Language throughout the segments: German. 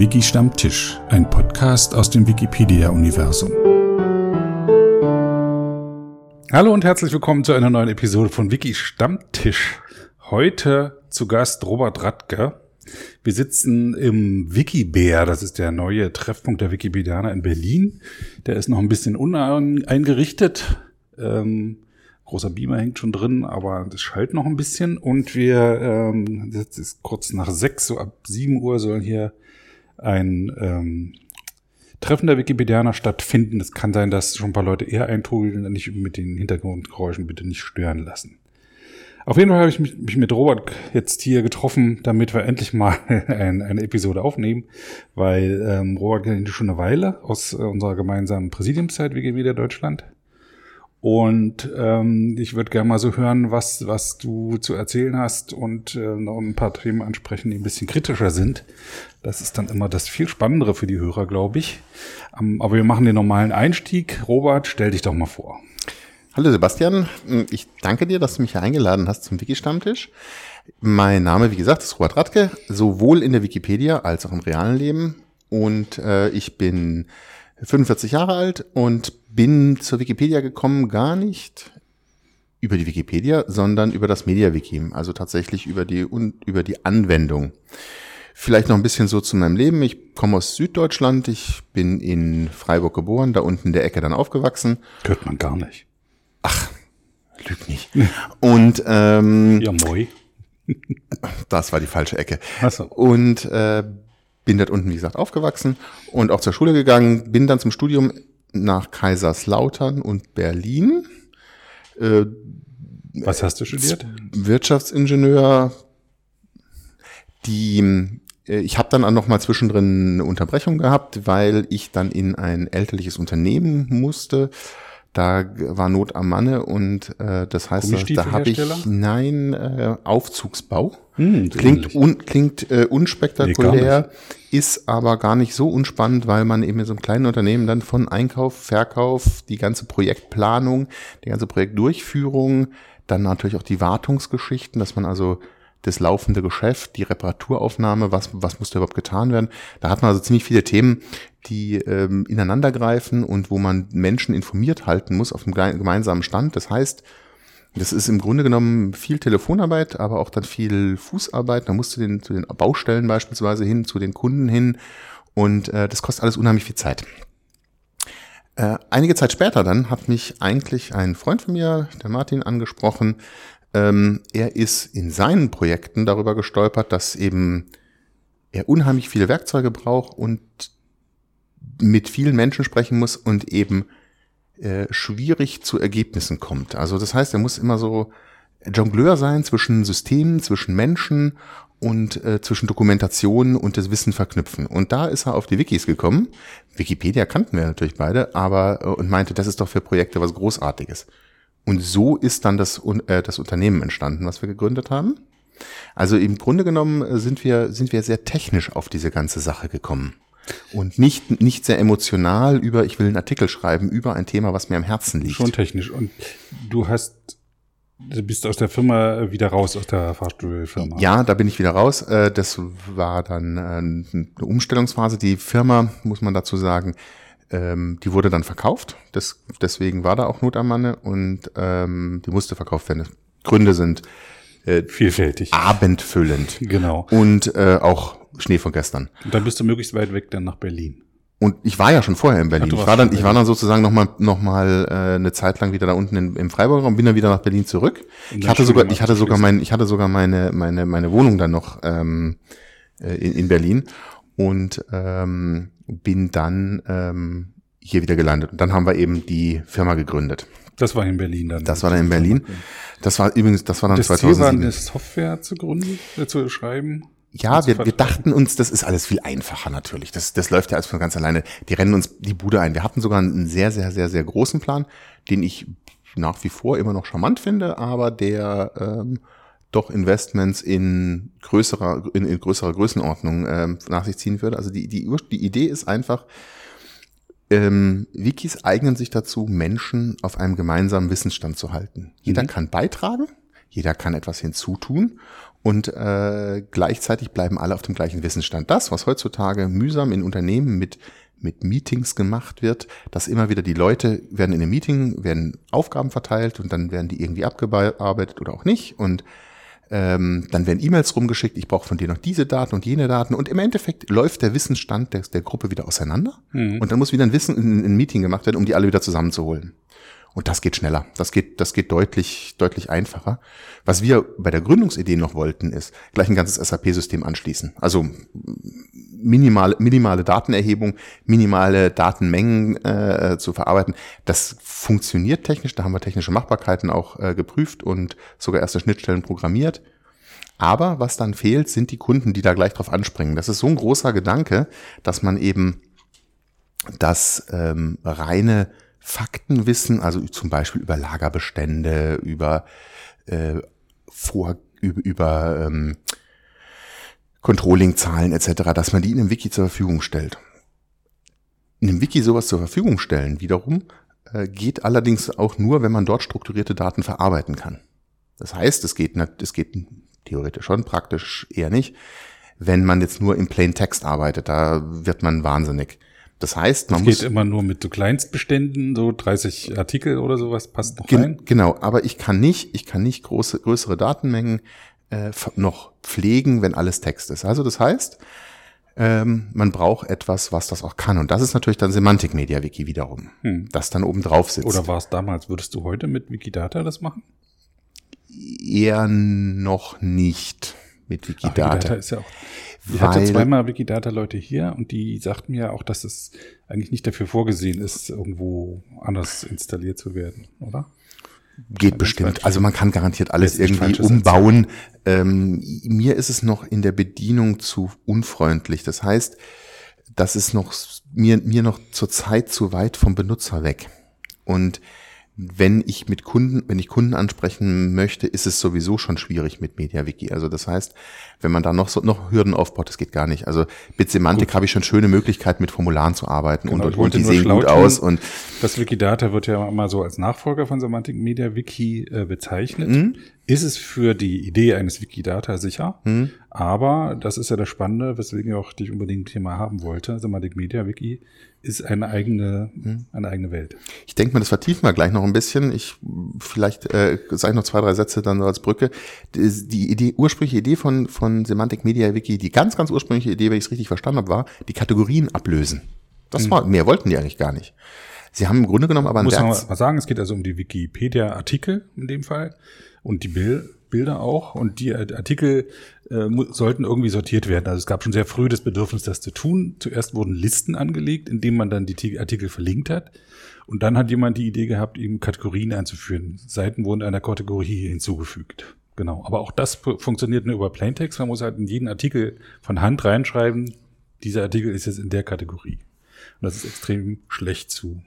Wiki Stammtisch, ein Podcast aus dem Wikipedia-Universum. Hallo und herzlich willkommen zu einer neuen Episode von Wiki Stammtisch. Heute zu Gast Robert Radke. Wir sitzen im Wikibär, das ist der neue Treffpunkt der Wikipedianer in Berlin. Der ist noch ein bisschen uneingerichtet. Ähm, großer Beamer hängt schon drin, aber das schallt noch ein bisschen. Und wir, ähm, jetzt ist kurz nach sechs, so ab sieben Uhr sollen hier ein ähm, Treffen der Wikipedianer stattfinden. Es kann sein, dass schon ein paar Leute eher eintrudeln, nicht mit den Hintergrundgeräuschen bitte nicht stören lassen. Auf jeden Fall habe ich mich, mich mit Robert jetzt hier getroffen, damit wir endlich mal ein, eine Episode aufnehmen, weil ähm, Robert kennt schon eine Weile aus äh, unserer gemeinsamen Präsidiumszeit Wikimedia Deutschland. Und ähm, ich würde gerne mal so hören, was, was du zu erzählen hast und äh, noch ein paar Themen ansprechen, die ein bisschen kritischer sind. Das ist dann immer das viel Spannendere für die Hörer, glaube ich. Ähm, aber wir machen den normalen Einstieg. Robert, stell dich doch mal vor. Hallo Sebastian, ich danke dir, dass du mich hier eingeladen hast zum Wiki-Stammtisch. Mein Name, wie gesagt, ist Robert Radke, sowohl in der Wikipedia als auch im realen Leben. Und äh, ich bin 45 Jahre alt und bin zur Wikipedia gekommen, gar nicht über die Wikipedia, sondern über das MediaWiki, also tatsächlich über die, über die Anwendung. Vielleicht noch ein bisschen so zu meinem Leben. Ich komme aus Süddeutschland. Ich bin in Freiburg geboren, da unten in der Ecke dann aufgewachsen. Hört man gar nicht. Ach, lüg nicht. Und ähm, ja, moi. das war die falsche Ecke. Ach so. Und äh, bin dort unten, wie gesagt, aufgewachsen und auch zur Schule gegangen. Bin dann zum Studium nach Kaiserslautern und Berlin. Äh, Was hast du studiert? Wirtschaftsingenieur. Die äh, ich habe dann auch noch mal zwischendrin eine Unterbrechung gehabt, weil ich dann in ein elterliches Unternehmen musste. Da war Not am Manne und äh, das heißt, da habe ich nein äh, Aufzugsbau. Hm, klingt un, klingt äh, unspektakulär, nee, ist aber gar nicht so unspannend, weil man eben in so einem kleinen Unternehmen dann von Einkauf, Verkauf, die ganze Projektplanung, die ganze Projektdurchführung, dann natürlich auch die Wartungsgeschichten, dass man also das laufende Geschäft, die Reparaturaufnahme, was, was muss da überhaupt getan werden. Da hat man also ziemlich viele Themen, die ähm, ineinandergreifen und wo man Menschen informiert halten muss auf dem gemeinsamen Stand. Das heißt, das ist im Grunde genommen viel Telefonarbeit, aber auch dann viel Fußarbeit. Da musst du den, zu den Baustellen beispielsweise hin, zu den Kunden hin und äh, das kostet alles unheimlich viel Zeit. Äh, einige Zeit später dann hat mich eigentlich ein Freund von mir, der Martin, angesprochen, ähm, er ist in seinen Projekten darüber gestolpert, dass eben er unheimlich viele Werkzeuge braucht und mit vielen Menschen sprechen muss und eben äh, schwierig zu Ergebnissen kommt. Also das heißt, er muss immer so Jongleur sein zwischen Systemen, zwischen Menschen und äh, zwischen Dokumentation und das Wissen verknüpfen. Und da ist er auf die Wikis gekommen. Wikipedia kannten wir natürlich beide, aber äh, und meinte, das ist doch für Projekte was Großartiges. Und so ist dann das, äh, das Unternehmen entstanden, was wir gegründet haben. Also im Grunde genommen äh, sind wir, sind wir sehr technisch auf diese ganze Sache gekommen. Und nicht, nicht sehr emotional über, ich will einen Artikel schreiben über ein Thema, was mir am Herzen liegt. Schon technisch. Und du hast, du bist aus der Firma wieder raus, aus der Fahrstuhlfirma. Ja, da bin ich wieder raus. Äh, das war dann äh, eine Umstellungsphase. Die Firma, muss man dazu sagen, ähm, die wurde dann verkauft. Das, deswegen war da auch Not am Manne und ähm, die musste verkauft werden. Gründe sind äh, vielfältig, abendfüllend. Genau. Und auch Schnee von gestern. Und dann bist du möglichst weit weg dann nach Berlin. Und ich war ja schon vorher in Berlin. Ach, ich war dann, ich war dann sozusagen noch mal, noch mal äh, eine Zeit lang wieder da unten in, im Freiburger und bin dann wieder nach Berlin zurück. Ich hatte sogar, ich hatte sogar mein, ich hatte sogar meine, meine, meine Wohnung dann noch ähm, äh, in, in Berlin und ähm, bin dann ähm, hier wieder gelandet. Und dann haben wir eben die Firma gegründet. Das war in Berlin dann. Das war dann in Berlin. Das war übrigens, das war dann das 2007. Ziel war eine Software zu gründen, äh, zu schreiben. Ja, wir, wir dachten uns, das ist alles viel einfacher natürlich. Das, das läuft ja alles von ganz alleine. Die rennen uns die Bude ein. Wir hatten sogar einen sehr, sehr, sehr, sehr großen Plan, den ich nach wie vor immer noch charmant finde, aber der ähm, doch Investments in größerer, in, in größerer Größenordnung ähm, nach sich ziehen würde. Also die, die, die Idee ist einfach, ähm, Wikis eignen sich dazu, Menschen auf einem gemeinsamen Wissensstand zu halten. Jeder mhm. kann beitragen, Jeder kann etwas hinzutun und äh, gleichzeitig bleiben alle auf dem gleichen Wissensstand. Das, was heutzutage mühsam in Unternehmen mit mit Meetings gemacht wird, dass immer wieder die Leute werden in einem Meeting, werden Aufgaben verteilt und dann werden die irgendwie abgearbeitet oder auch nicht und ähm, dann werden E-Mails rumgeschickt, ich brauche von dir noch diese Daten und jene Daten und im Endeffekt läuft der Wissensstand der, der Gruppe wieder auseinander mhm. und dann muss wieder ein Wissen, ein, ein Meeting gemacht werden, um die alle wieder zusammenzuholen. Und das geht schneller. Das geht, das geht deutlich, deutlich einfacher. Was wir bei der Gründungsidee noch wollten, ist gleich ein ganzes SAP-System anschließen. Also minimale, minimale Datenerhebung, minimale Datenmengen äh, zu verarbeiten. Das funktioniert technisch. Da haben wir technische Machbarkeiten auch äh, geprüft und sogar erste Schnittstellen programmiert. Aber was dann fehlt, sind die Kunden, die da gleich drauf anspringen. Das ist so ein großer Gedanke, dass man eben das ähm, reine Faktenwissen, also zum Beispiel über Lagerbestände, über äh, vor, über, über ähm, Controlling-Zahlen etc., dass man die in einem Wiki zur Verfügung stellt. In einem Wiki sowas zur Verfügung stellen wiederum äh, geht allerdings auch nur, wenn man dort strukturierte Daten verarbeiten kann. Das heißt, es geht, es geht theoretisch schon, praktisch eher nicht, wenn man jetzt nur im Plain Text arbeitet. Da wird man wahnsinnig. Das heißt, man das muss. geht immer nur mit so Kleinstbeständen, so 30 Artikel oder sowas, passt noch gen rein. Genau, aber ich kann nicht, ich kann nicht große, größere Datenmengen äh, noch pflegen, wenn alles Text ist. Also das heißt, ähm, man braucht etwas, was das auch kann. Und das ist natürlich dann Semantik Media Wiki wiederum, hm. das dann oben drauf sitzt. Oder war es damals? Würdest du heute mit Wikidata das machen? Eher noch nicht mit Wikidata. Ach, Wikidata ist ja auch ich hatte zweimal Wikidata-Leute hier und die sagten mir auch, dass es eigentlich nicht dafür vorgesehen ist, irgendwo anders installiert zu werden, oder? Geht bestimmt. Also man kann garantiert alles irgendwie umbauen. Ähm, mir ist es noch in der Bedienung zu unfreundlich. Das heißt, das ist noch mir, mir noch zur Zeit zu weit vom Benutzer weg. Und wenn ich mit Kunden, wenn ich Kunden ansprechen möchte, ist es sowieso schon schwierig mit MediaWiki. Also das heißt, wenn man da noch so, noch Hürden aufbaut, das geht gar nicht. Also mit Semantik habe ich schon schöne Möglichkeiten, mit Formularen zu arbeiten genau, und, und, und die sehen gut aus. Und das Wikidata wird ja immer so als Nachfolger von Semantic MediaWiki äh, bezeichnet. Mhm. Ist es für die Idee eines Wikidata sicher? Mhm. Aber das ist ja das Spannende, weswegen ich auch dich unbedingt hier mal haben wollte. Semantic MediaWiki ist eine eigene, hm. eine eigene Welt. Ich denke mal, das vertiefen wir gleich noch ein bisschen. Ich vielleicht äh, sage ich noch zwei, drei Sätze dann als Brücke. Die, die Idee, ursprüngliche Idee von, von Semantic Media Wiki, die ganz, ganz ursprüngliche Idee, wenn ich es richtig verstanden habe, war, die Kategorien ablösen. Das hm. war, mehr wollten die eigentlich gar nicht. Sie haben im Grunde genommen aber ein Muss man mal sagen, es geht also um die Wikipedia-Artikel in dem Fall und die Bild Bilder auch und die Artikel äh, sollten irgendwie sortiert werden. Also es gab schon sehr früh das Bedürfnis, das zu tun. Zuerst wurden Listen angelegt, indem man dann die Artikel verlinkt hat. Und dann hat jemand die Idee gehabt, eben Kategorien einzuführen. Seiten wurden einer Kategorie hinzugefügt. Genau. Aber auch das funktioniert nur über Plaintext. Man muss halt in jeden Artikel von Hand reinschreiben, dieser Artikel ist jetzt in der Kategorie. Und das ist extrem schlecht zu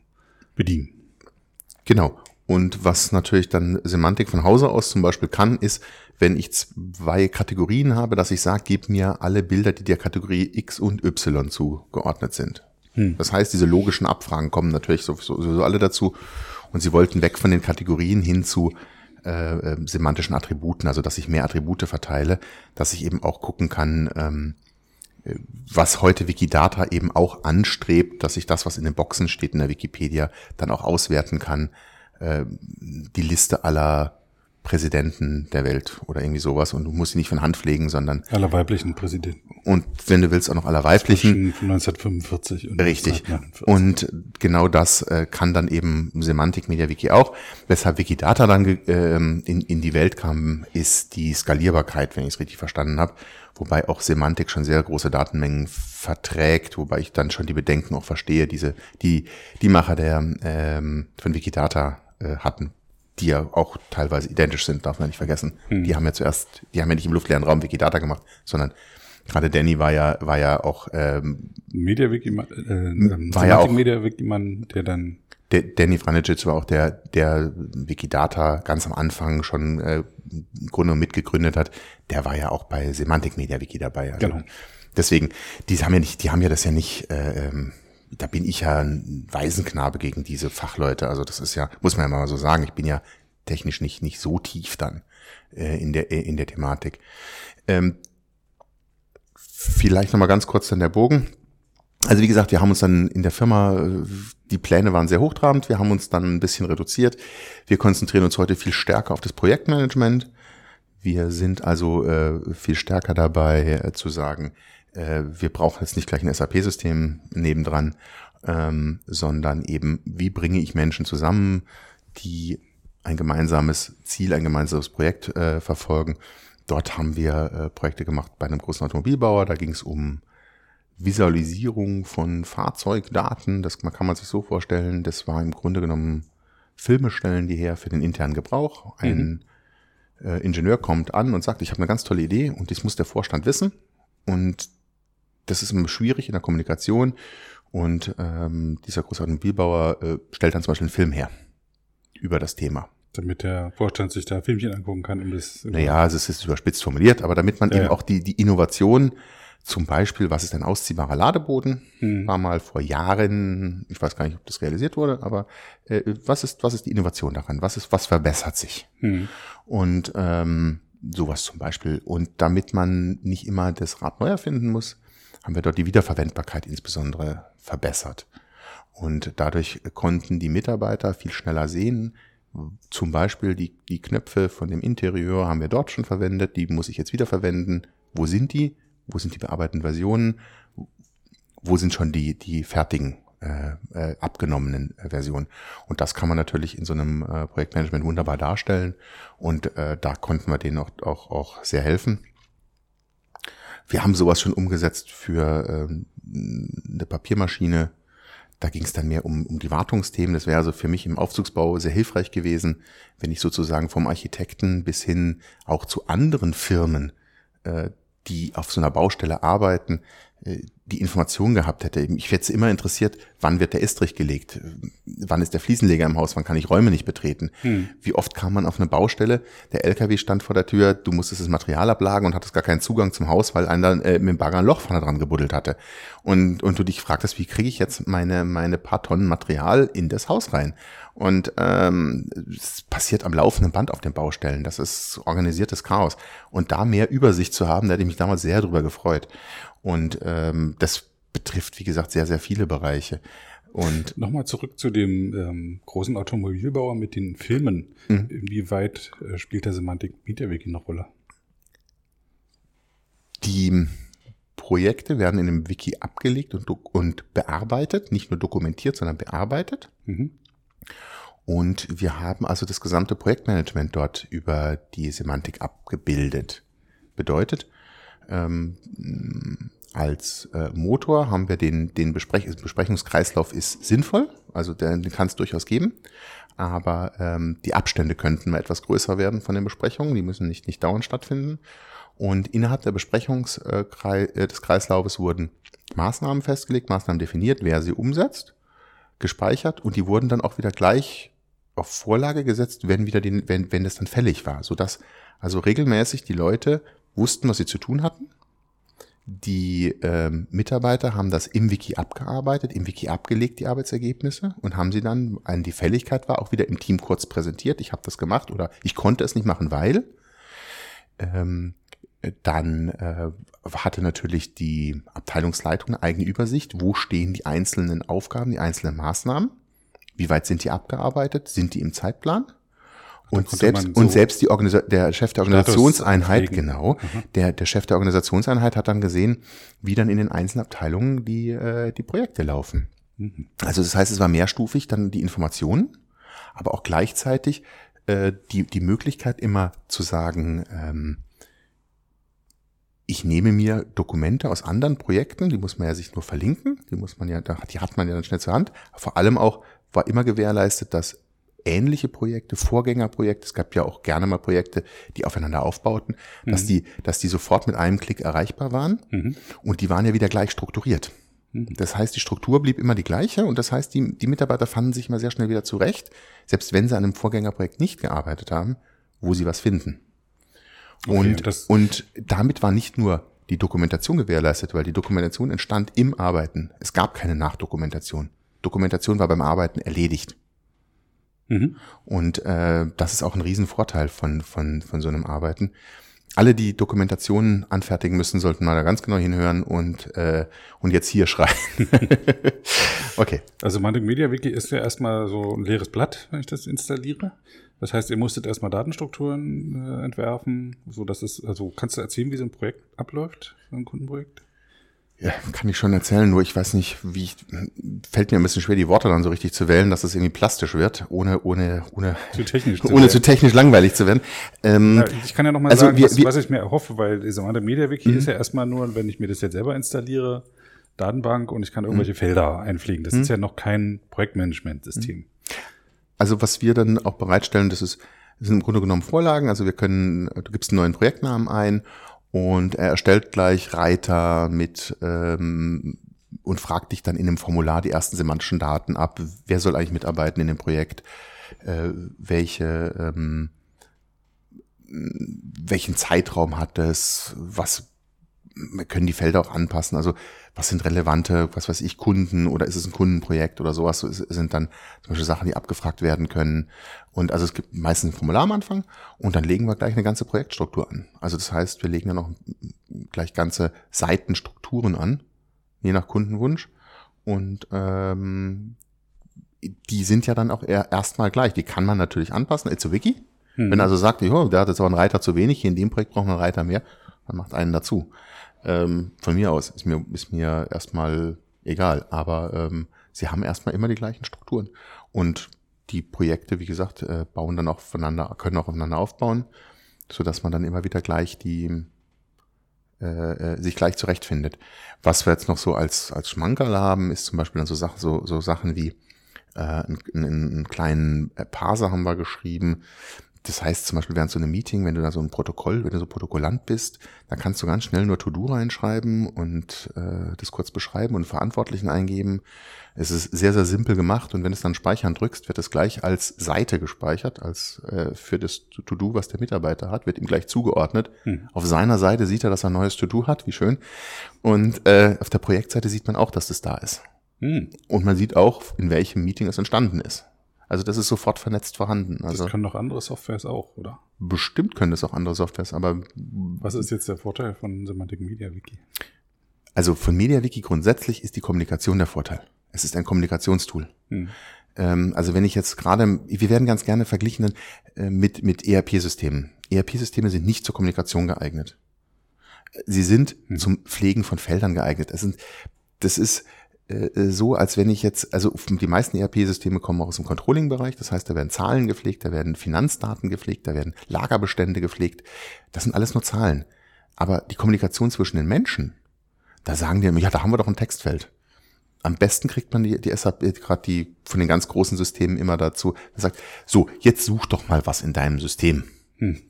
bedienen. Genau. Und was natürlich dann Semantik von Hause aus zum Beispiel kann, ist, wenn ich zwei Kategorien habe, dass ich sage, gib mir alle Bilder, die der Kategorie X und Y zugeordnet sind. Hm. Das heißt, diese logischen Abfragen kommen natürlich sowieso, alle dazu. Und sie wollten weg von den Kategorien hin zu äh, äh, semantischen Attributen, also dass ich mehr Attribute verteile, dass ich eben auch gucken kann, ähm, äh, was heute Wikidata eben auch anstrebt, dass ich das, was in den Boxen steht in der Wikipedia, dann auch auswerten kann äh, die Liste aller Präsidenten der Welt oder irgendwie sowas und du musst sie nicht von Hand pflegen, sondern aller weiblichen Präsidenten. Und wenn du willst, auch noch aller weiblichen. Von 1945 und Richtig. Und genau das äh, kann dann eben Semantik MediaWiki auch. Weshalb Wikidata dann äh, in, in die Welt kam, ist die Skalierbarkeit, wenn ich es richtig verstanden habe. Wobei auch Semantik schon sehr große Datenmengen verträgt, wobei ich dann schon die Bedenken auch verstehe, diese, die, die Macher der ähm, von Wikidata äh, hatten, die ja auch teilweise identisch sind, darf man nicht vergessen. Hm. Die haben ja zuerst, die haben ja nicht im luftleeren Raum Wikidata gemacht, sondern gerade Danny war ja, war ja auch ähm, Media äh, war ja auch Media Wiki Mann, der dann Danny Franicic war auch der, der Wikidata ganz am Anfang schon äh, im Grunde mitgegründet hat. Der war ja auch bei Semantic Media Wiki dabei. Also genau. Deswegen, die haben ja nicht, die haben ja das ja nicht äh, ähm, da bin ich ja ein Waisenknabe gegen diese Fachleute. Also das ist ja, muss man ja mal so sagen, ich bin ja technisch nicht, nicht so tief dann äh, in, der, in der Thematik. Ähm, vielleicht nochmal ganz kurz dann der Bogen. Also wie gesagt, wir haben uns dann in der Firma, die Pläne waren sehr hochtrabend, wir haben uns dann ein bisschen reduziert. Wir konzentrieren uns heute viel stärker auf das Projektmanagement. Wir sind also äh, viel stärker dabei äh, zu sagen, äh, wir brauchen jetzt nicht gleich ein SAP-System nebendran, ähm, sondern eben, wie bringe ich Menschen zusammen, die ein gemeinsames Ziel, ein gemeinsames Projekt äh, verfolgen. Dort haben wir äh, Projekte gemacht bei einem großen Automobilbauer. Da ging es um Visualisierung von Fahrzeugdaten. Das man kann man sich so vorstellen. Das war im Grunde genommen Filme stellen die her für den internen Gebrauch. Ein mhm. äh, Ingenieur kommt an und sagt, ich habe eine ganz tolle Idee und das muss der Vorstand wissen. Und das ist immer schwierig in der Kommunikation. Und ähm, dieser große Automobilbauer äh, stellt dann zum Beispiel einen Film her über das Thema. Damit der Vorstand sich da Filmchen angucken kann. Um das naja, also es ist überspitzt formuliert, aber damit man ja, eben ja. auch die, die Innovation, zum Beispiel, was ist ein ausziehbarer Ladeboden? Hm. War mal vor Jahren, ich weiß gar nicht, ob das realisiert wurde, aber äh, was ist, was ist die Innovation daran? Was ist, was verbessert sich? Hm. Und ähm, sowas zum Beispiel. Und damit man nicht immer das Rad neu erfinden muss, haben wir dort die Wiederverwendbarkeit insbesondere verbessert. Und dadurch konnten die Mitarbeiter viel schneller sehen, zum Beispiel die, die Knöpfe von dem Interieur haben wir dort schon verwendet, die muss ich jetzt wieder verwenden. Wo sind die? Wo sind die bearbeiteten Versionen? Wo sind schon die, die fertigen äh, äh, abgenommenen Versionen? Und das kann man natürlich in so einem äh, Projektmanagement wunderbar darstellen. Und äh, da konnten wir denen auch, auch, auch sehr helfen. Wir haben sowas schon umgesetzt für ähm, eine Papiermaschine. Da ging es dann mehr um, um die Wartungsthemen. Das wäre also für mich im Aufzugsbau sehr hilfreich gewesen, wenn ich sozusagen vom Architekten bis hin auch zu anderen Firmen, äh, die auf so einer Baustelle arbeiten, äh, die Information gehabt hätte. Ich hätte immer interessiert, wann wird der Estrich gelegt? Wann ist der Fliesenleger im Haus? Wann kann ich Räume nicht betreten? Hm. Wie oft kam man auf eine Baustelle? Der LKW stand vor der Tür, du musstest das Material ablagen und hattest gar keinen Zugang zum Haus, weil einer äh, mit dem Bagger ein Loch vorne dran gebuddelt hatte. Und, und du dich fragtest, wie kriege ich jetzt meine, meine paar Tonnen Material in das Haus rein? Und ähm, es passiert am laufenden Band auf den Baustellen. Das ist organisiertes Chaos. Und da mehr Übersicht zu haben, da hätte ich mich damals sehr drüber gefreut. Und ähm, das betrifft, wie gesagt, sehr, sehr viele Bereiche. Und nochmal zurück zu dem ähm, großen Automobilbauer mit den Filmen. Mhm. Inwieweit äh, spielt der Semantik Media-Wiki eine Rolle? Die Projekte werden in einem Wiki abgelegt und, und bearbeitet, nicht nur dokumentiert, sondern bearbeitet. Mhm. Und wir haben also das gesamte Projektmanagement dort über die Semantik abgebildet. Bedeutet, ähm, als äh, Motor haben wir den, den Besprech Besprechungskreislauf ist sinnvoll, also den, den kann es durchaus geben, aber ähm, die Abstände könnten mal etwas größer werden von den Besprechungen, die müssen nicht, nicht dauernd stattfinden. Und innerhalb der Besprechungs äh, äh des Kreislaufes wurden Maßnahmen festgelegt, Maßnahmen definiert, wer sie umsetzt, gespeichert und die wurden dann auch wieder gleich auf Vorlage gesetzt, wenn wieder den, wenn, wenn das dann fällig war, sodass also regelmäßig die Leute wussten, was sie zu tun hatten. Die ähm, Mitarbeiter haben das im Wiki abgearbeitet, im Wiki abgelegt, die Arbeitsergebnisse, und haben sie dann, wenn die Fälligkeit war, auch wieder im Team kurz präsentiert. Ich habe das gemacht oder ich konnte es nicht machen, weil. Ähm, dann äh, hatte natürlich die Abteilungsleitung eine eigene Übersicht, wo stehen die einzelnen Aufgaben, die einzelnen Maßnahmen, wie weit sind die abgearbeitet, sind die im Zeitplan und selbst, so und selbst die Organisa der Chef der Organisationseinheit, genau, mhm. der, der Chef der Organisationseinheit hat dann gesehen, wie dann in den einzelnen Abteilungen die, äh, die Projekte laufen. Mhm. Also das heißt, es war mehrstufig dann die Informationen, aber auch gleichzeitig äh, die, die Möglichkeit immer zu sagen, ähm, ich nehme mir Dokumente aus anderen Projekten, die muss man ja sich nur verlinken, die muss man ja, die hat man ja dann schnell zur Hand. Vor allem auch war immer gewährleistet, dass ähnliche Projekte, Vorgängerprojekte, es gab ja auch gerne mal Projekte, die aufeinander aufbauten, mhm. dass die, dass die sofort mit einem Klick erreichbar waren mhm. und die waren ja wieder gleich strukturiert. Mhm. Das heißt, die Struktur blieb immer die gleiche und das heißt, die, die Mitarbeiter fanden sich immer sehr schnell wieder zurecht, selbst wenn sie an einem Vorgängerprojekt nicht gearbeitet haben, wo sie was finden. Okay, und, und damit war nicht nur die Dokumentation gewährleistet, weil die Dokumentation entstand im Arbeiten. Es gab keine Nachdokumentation. Dokumentation war beim Arbeiten erledigt. Mhm. Und äh, das ist auch ein Riesenvorteil von, von, von so einem Arbeiten. Alle, die Dokumentationen anfertigen müssen, sollten mal da ganz genau hinhören und, äh, und jetzt hier schreien. okay. Also Mantic Media Wiki ist ja erstmal so ein leeres Blatt, wenn ich das installiere. Das heißt, ihr musstet erstmal Datenstrukturen äh, entwerfen, so dass es, also kannst du erzählen, wie so ein Projekt abläuft, so ein Kundenprojekt? Ja, kann ich schon erzählen, nur ich weiß nicht, wie ich, fällt mir ein bisschen schwer, die Worte dann so richtig zu wählen, dass es irgendwie plastisch wird, ohne, ohne, ohne, zu technisch, zu, ohne zu technisch langweilig zu werden. Ähm, ja, ich kann ja nochmal also sagen, wir, was, wir, was, ich mir erhoffe, weil diese Media Wiki mhm. ist ja erstmal nur, wenn ich mir das jetzt selber installiere, Datenbank und ich kann irgendwelche mhm. Felder einfliegen. Das ist mhm. ja noch kein Projektmanagement-System. Also was wir dann auch bereitstellen, das ist, das sind im Grunde genommen Vorlagen. Also wir können, du gibst einen neuen Projektnamen ein und er erstellt gleich Reiter mit ähm, und fragt dich dann in dem Formular die ersten semantischen Daten ab. Wer soll eigentlich mitarbeiten in dem Projekt? Äh, welche ähm, welchen Zeitraum hat es? Was wir können die Felder auch anpassen. Also was sind relevante, was weiß ich, Kunden oder ist es ein Kundenprojekt oder sowas? So sind dann zum Beispiel Sachen, die abgefragt werden können. Und also es gibt meistens ein Formular am Anfang und dann legen wir gleich eine ganze Projektstruktur an. Also das heißt, wir legen dann noch gleich ganze Seitenstrukturen an, je nach Kundenwunsch. Und ähm, die sind ja dann auch erstmal gleich. Die kann man natürlich anpassen. It's a Wiki. Hm. Wenn also sagt, oh, der hat jetzt aber einen Reiter zu wenig, hier in dem Projekt brauchen wir einen Reiter mehr, dann macht einen dazu. Ähm, von mir aus ist mir, ist mir erstmal egal. Aber ähm, sie haben erstmal immer die gleichen Strukturen. Und die Projekte, wie gesagt, äh, bauen dann auch voneinander, können auch aufeinander aufbauen, so dass man dann immer wieder gleich die äh, äh, sich gleich zurechtfindet. Was wir jetzt noch so als als Schmankerl haben, ist zum Beispiel dann so Sachen so so Sachen wie äh, einen, einen kleinen Parser haben wir geschrieben, das heißt zum Beispiel während so einem Meeting, wenn du da so ein Protokoll, wenn du so Protokollant bist, da kannst du ganz schnell nur To-Do reinschreiben und äh, das kurz beschreiben und Verantwortlichen eingeben. Es ist sehr, sehr simpel gemacht und wenn du es dann speichern drückst, wird es gleich als Seite gespeichert, als äh, für das To-Do, was der Mitarbeiter hat, wird ihm gleich zugeordnet. Hm. Auf seiner Seite sieht er, dass er ein neues To-Do hat, wie schön. Und äh, auf der Projektseite sieht man auch, dass das da ist. Hm. Und man sieht auch, in welchem Meeting es entstanden ist. Also das ist sofort vernetzt vorhanden. Also das können doch andere Softwares auch, oder? Bestimmt können das auch andere Softwares, aber. Was ist jetzt der Vorteil von Semantic Media Wiki? Also von MediaWiki grundsätzlich ist die Kommunikation der Vorteil. Es ist ein Kommunikationstool. Hm. Ähm, also wenn ich jetzt gerade, wir werden ganz gerne verglichen äh, mit, mit ERP-Systemen. ERP-Systeme sind nicht zur Kommunikation geeignet. Sie sind hm. zum Pflegen von Feldern geeignet. Das, sind, das ist, so, als wenn ich jetzt, also die meisten ERP-Systeme kommen auch aus dem Controlling-Bereich, das heißt, da werden Zahlen gepflegt, da werden Finanzdaten gepflegt, da werden Lagerbestände gepflegt. Das sind alles nur Zahlen. Aber die Kommunikation zwischen den Menschen, da sagen die immer, ja, da haben wir doch ein Textfeld. Am besten kriegt man die, die SAP, gerade die von den ganz großen Systemen immer dazu, sagt, so, jetzt such doch mal was in deinem System. Hm.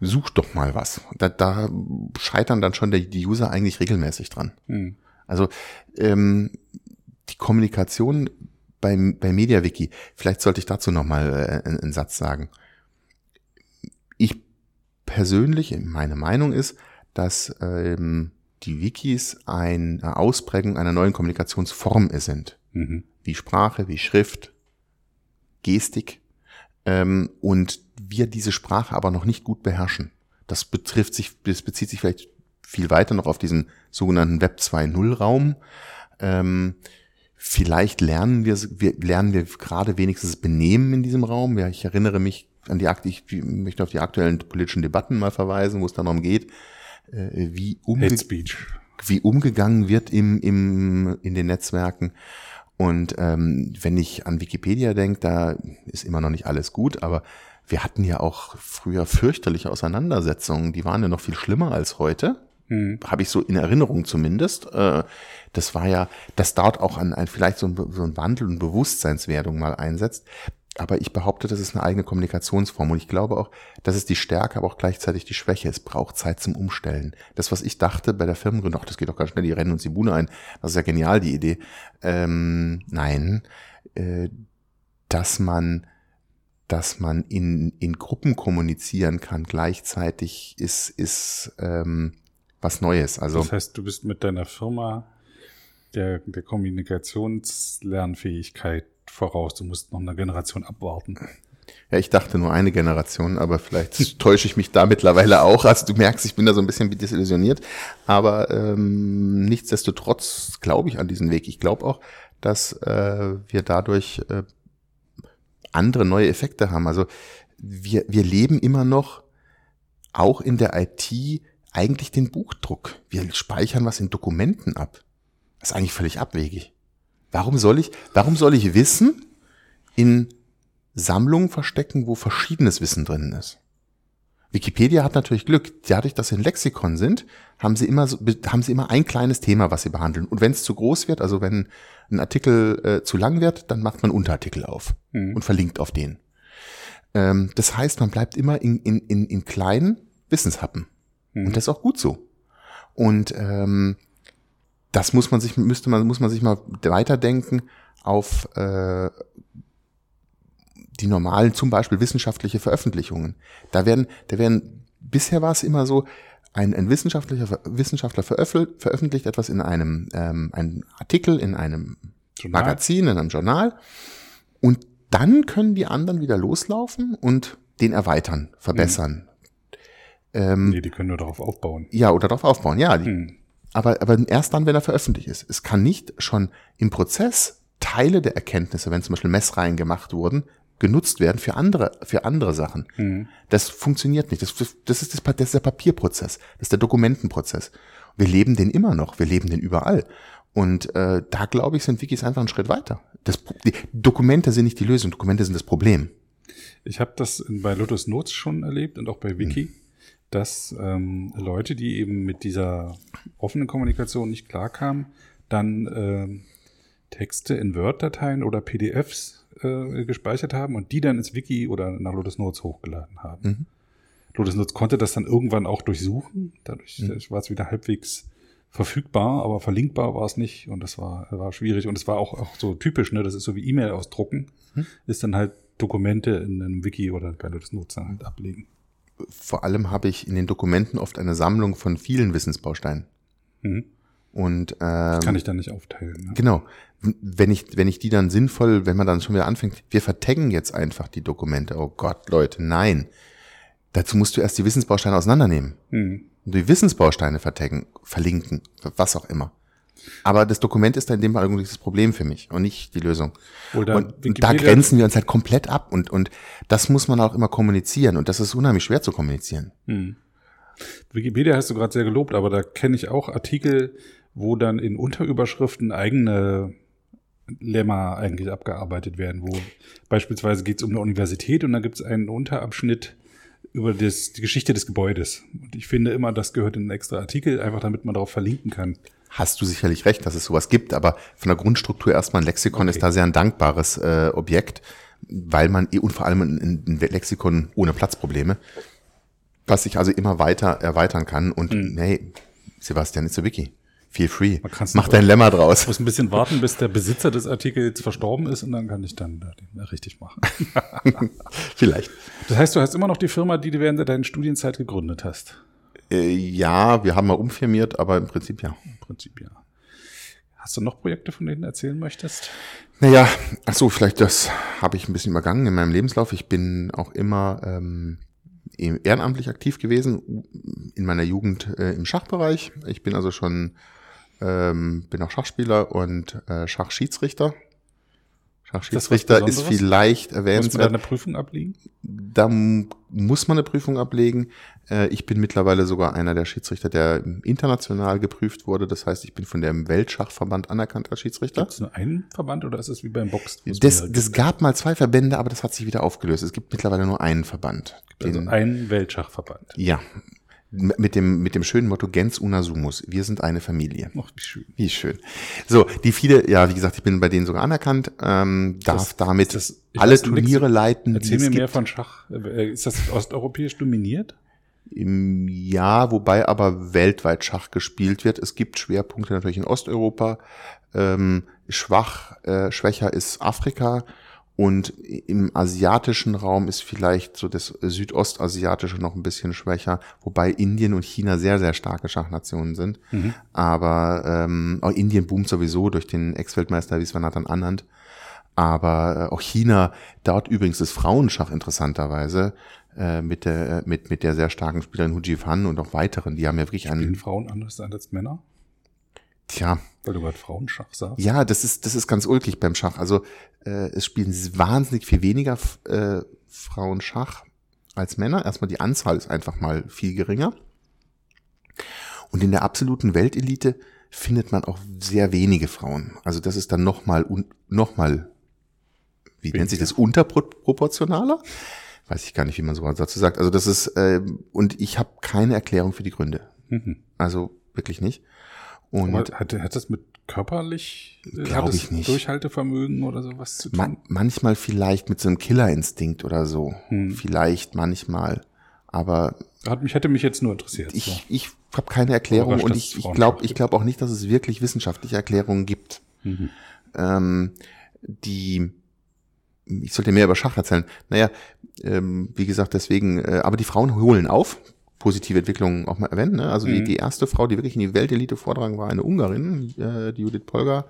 Such doch mal was. Da, da scheitern dann schon die, die User eigentlich regelmäßig dran. Hm. Also ähm, die Kommunikation beim, bei MediaWiki, vielleicht sollte ich dazu nochmal äh, einen, einen Satz sagen. Ich persönlich, meine Meinung ist, dass ähm, die Wikis eine Ausprägung einer neuen Kommunikationsform sind. Mhm. Wie Sprache, wie Schrift, Gestik. Ähm, und wir diese Sprache aber noch nicht gut beherrschen. Das betrifft sich, das bezieht sich vielleicht viel weiter noch auf diesen sogenannten Web 2.0 Raum. Ähm, vielleicht lernen wir, wir lernen wir gerade wenigstens Benehmen in diesem Raum. Ja, ich erinnere mich an die ich möchte auf die aktuellen politischen Debatten mal verweisen, wo es dann darum geht, äh, wie, umge wie umgegangen wird im, im, in den Netzwerken. Und ähm, wenn ich an Wikipedia denke, da ist immer noch nicht alles gut, aber wir hatten ja auch früher fürchterliche Auseinandersetzungen, die waren ja noch viel schlimmer als heute. Hm. Habe ich so in Erinnerung zumindest. Äh, das war ja, das dort auch an ein, vielleicht so ein, so ein Wandel und Bewusstseinswerdung mal einsetzt. Aber ich behaupte, das ist eine eigene Kommunikationsform. Und ich glaube auch, das ist die Stärke, aber auch gleichzeitig die Schwäche. Es braucht Zeit zum Umstellen. Das, was ich dachte bei der Firmengründung, ach, das geht doch ganz schnell, die rennen uns die Bude ein. Das ist ja genial, die Idee. Ähm, nein, äh, dass man dass man in, in Gruppen kommunizieren kann gleichzeitig ist, ist ähm, was Neues. Also das heißt, du bist mit deiner Firma der, der Kommunikationslernfähigkeit voraus. Du musst noch eine Generation abwarten. Ja, ich dachte nur eine Generation, aber vielleicht täusche ich mich da mittlerweile auch. Also du merkst, ich bin da so ein bisschen desillusioniert. Aber ähm, nichtsdestotrotz glaube ich an diesen Weg. Ich glaube auch, dass äh, wir dadurch äh, andere neue Effekte haben. Also wir, wir leben immer noch auch in der IT eigentlich den Buchdruck. Wir speichern was in Dokumenten ab. Das ist eigentlich völlig abwegig. Warum soll ich, warum soll ich Wissen in Sammlungen verstecken, wo verschiedenes Wissen drin ist? Wikipedia hat natürlich Glück. Dadurch, dass sie ein Lexikon sind, haben sie immer, haben sie immer ein kleines Thema, was sie behandeln. Und wenn es zu groß wird, also wenn ein Artikel äh, zu lang wird, dann macht man Unterartikel auf mhm. und verlinkt auf den. Ähm, das heißt, man bleibt immer in, in, in, in kleinen Wissenshappen. Mhm. Und das ist auch gut so. Und ähm, das muss man sich, müsste man, muss man sich mal weiterdenken auf äh, die normalen, zum Beispiel wissenschaftliche Veröffentlichungen. Da werden, da werden, bisher war es immer so, ein, ein Wissenschaftlicher, Wissenschaftler veröffentlicht etwas in einem ähm, einen Artikel, in einem Journal. Magazin, in einem Journal und dann können die anderen wieder loslaufen und den erweitern, verbessern. Mhm. Ähm, nee, die können nur darauf aufbauen. Ja, oder darauf aufbauen, ja. Die, mhm. aber, aber erst dann, wenn er veröffentlicht ist. Es kann nicht schon im Prozess Teile der Erkenntnisse, wenn zum Beispiel Messreihen gemacht wurden, genutzt werden für andere, für andere Sachen. Mhm. Das funktioniert nicht. Das, das, ist das, das ist der Papierprozess. Das ist der Dokumentenprozess. Wir leben den immer noch. Wir leben den überall. Und äh, da glaube ich, sind Wikis einfach einen Schritt weiter. Das, die Dokumente sind nicht die Lösung, Dokumente sind das Problem. Ich habe das bei Lotus Notes schon erlebt und auch bei Wiki, hm. Dass ähm, Leute, die eben mit dieser offenen Kommunikation nicht klarkamen, dann äh, Texte in Word-Dateien oder PDFs äh, gespeichert haben und die dann ins Wiki oder nach Lotus Notes hochgeladen haben. Mhm. Lotus Notes konnte das dann irgendwann auch durchsuchen. Dadurch mhm. war es wieder halbwegs verfügbar, aber verlinkbar war es nicht und das war, war schwierig und es war auch, auch so typisch, ne? Das ist so wie E-Mail ausdrucken, hm? ist dann halt Dokumente in einem Wiki oder bei Lotus Nutzer halt ablegen. Vor allem habe ich in den Dokumenten oft eine Sammlung von vielen Wissensbausteinen. Mhm. Und ähm, das kann ich dann nicht aufteilen. Ne? Genau. Wenn ich, wenn ich die dann sinnvoll, wenn man dann schon wieder anfängt, wir vertaggen jetzt einfach die Dokumente. Oh Gott, Leute, nein. Dazu musst du erst die Wissensbausteine auseinandernehmen. Mhm die Wissensbausteine vertaggen, verlinken, was auch immer. Aber das Dokument ist dann in dem Fall irgendwie das Problem für mich und nicht die Lösung. Oder und da grenzen wir uns halt komplett ab und, und das muss man auch immer kommunizieren und das ist unheimlich schwer zu kommunizieren. Hm. Wikipedia hast du gerade sehr gelobt, aber da kenne ich auch Artikel, wo dann in Unterüberschriften eigene Lemma eigentlich abgearbeitet werden, wo beispielsweise geht es um eine Universität und da gibt es einen Unterabschnitt, über das, die Geschichte des Gebäudes. Und ich finde immer, das gehört in einen extra Artikel, einfach damit man darauf verlinken kann. Hast du sicherlich recht, dass es sowas gibt, aber von der Grundstruktur erstmal ein Lexikon okay. ist da sehr ein dankbares äh, Objekt, weil man, und vor allem ein, ein Lexikon ohne Platzprobleme, was sich also immer weiter erweitern kann. Und mhm. hey, Sebastian, ist a Wiki. Feel free. Mach dein Lemma draus. Ich muss ein bisschen warten, bis der Besitzer des Artikels verstorben ist und dann kann ich dann den richtig machen. Vielleicht. Das heißt, du hast immer noch die Firma, die du während deiner Studienzeit gegründet hast. Äh, ja, wir haben mal umfirmiert, aber im Prinzip ja. Im Prinzip ja. Hast du noch Projekte, von denen du erzählen möchtest? Naja, ach so, vielleicht das habe ich ein bisschen übergangen in meinem Lebenslauf. Ich bin auch immer ähm, ehrenamtlich aktiv gewesen, in meiner Jugend äh, im Schachbereich. Ich bin also schon ähm, bin auch Schachspieler und äh, Schachschiedsrichter. Schachschiedsrichter ist, ist vielleicht erwähnenswert. Muss man da eine Prüfung ablegen? Da muss man eine Prüfung ablegen. Äh, ich bin mittlerweile sogar einer der Schiedsrichter, der international geprüft wurde. Das heißt, ich bin von dem Weltschachverband anerkannt als Schiedsrichter. Gibt es nur einen Verband oder ist es wie beim Box? Das, das gab mal zwei Verbände, aber das hat sich wieder aufgelöst. Es gibt mittlerweile nur einen Verband. Also einen Weltschachverband. Ja, mit dem, mit dem schönen Motto Gens una sumus. Wir sind eine Familie. Ach, wie schön. Wie schön. So, die viele, ja, wie gesagt, ich bin bei denen sogar anerkannt, ähm, darf das, damit das, alle Turniere nix, leiten. Erzähl mir mehr von Schach. Äh, ist das osteuropäisch dominiert? Im, ja, wobei aber weltweit Schach gespielt wird. Es gibt Schwerpunkte natürlich in Osteuropa. Ähm, schwach, äh, schwächer ist Afrika und im asiatischen Raum ist vielleicht so das südostasiatische noch ein bisschen schwächer, wobei Indien und China sehr, sehr starke Schachnationen sind. Mhm. Aber ähm, auch Indien boomt sowieso durch den Ex-Weltmeister Viswanathan Anand. Aber äh, auch China, dort übrigens das Frauenschach interessanterweise, äh, mit der, mit, mit der sehr starken Spielerin Hu Jifan und auch weiteren, die haben ja wirklich einen. Frauen anders sein als Männer? Tja. Weil du gerade Frauenschach sagst. Ja, das ist, das ist ganz ulkig beim Schach. Also äh, es spielen wahnsinnig viel weniger äh, Frauen Schach als Männer. Erstmal die Anzahl ist einfach mal viel geringer. Und in der absoluten Weltelite findet man auch sehr wenige Frauen. Also das ist dann nochmal, nochmal, wie Weniger. nennt sich das, unterproportionaler? Weiß ich gar nicht, wie man sowas dazu sagt. Also das ist, äh, und ich habe keine Erklärung für die Gründe. Mhm. Also wirklich nicht. Und Aber hat, hat das mit körperlich äh, glaube ich nicht Durchhaltevermögen oder sowas zu tun? Man, manchmal vielleicht mit so einem Killerinstinkt oder so. Hm. Vielleicht manchmal. Aber hat mich hätte mich jetzt nur interessiert. Ich, so. ich habe keine Erklärung und ich, ich glaube ich glaube auch nicht, dass es wirklich wissenschaftliche Erklärungen gibt. Mhm. Ähm, die ich sollte mehr über Schach erzählen. Naja, ähm, wie gesagt, deswegen, äh, aber die Frauen holen auf positive Entwicklungen auch mal erwähnen. Ne? Also mhm. die, die erste Frau, die wirklich in die Weltelite vordrang, war eine Ungarin, äh, die Judith Polgar.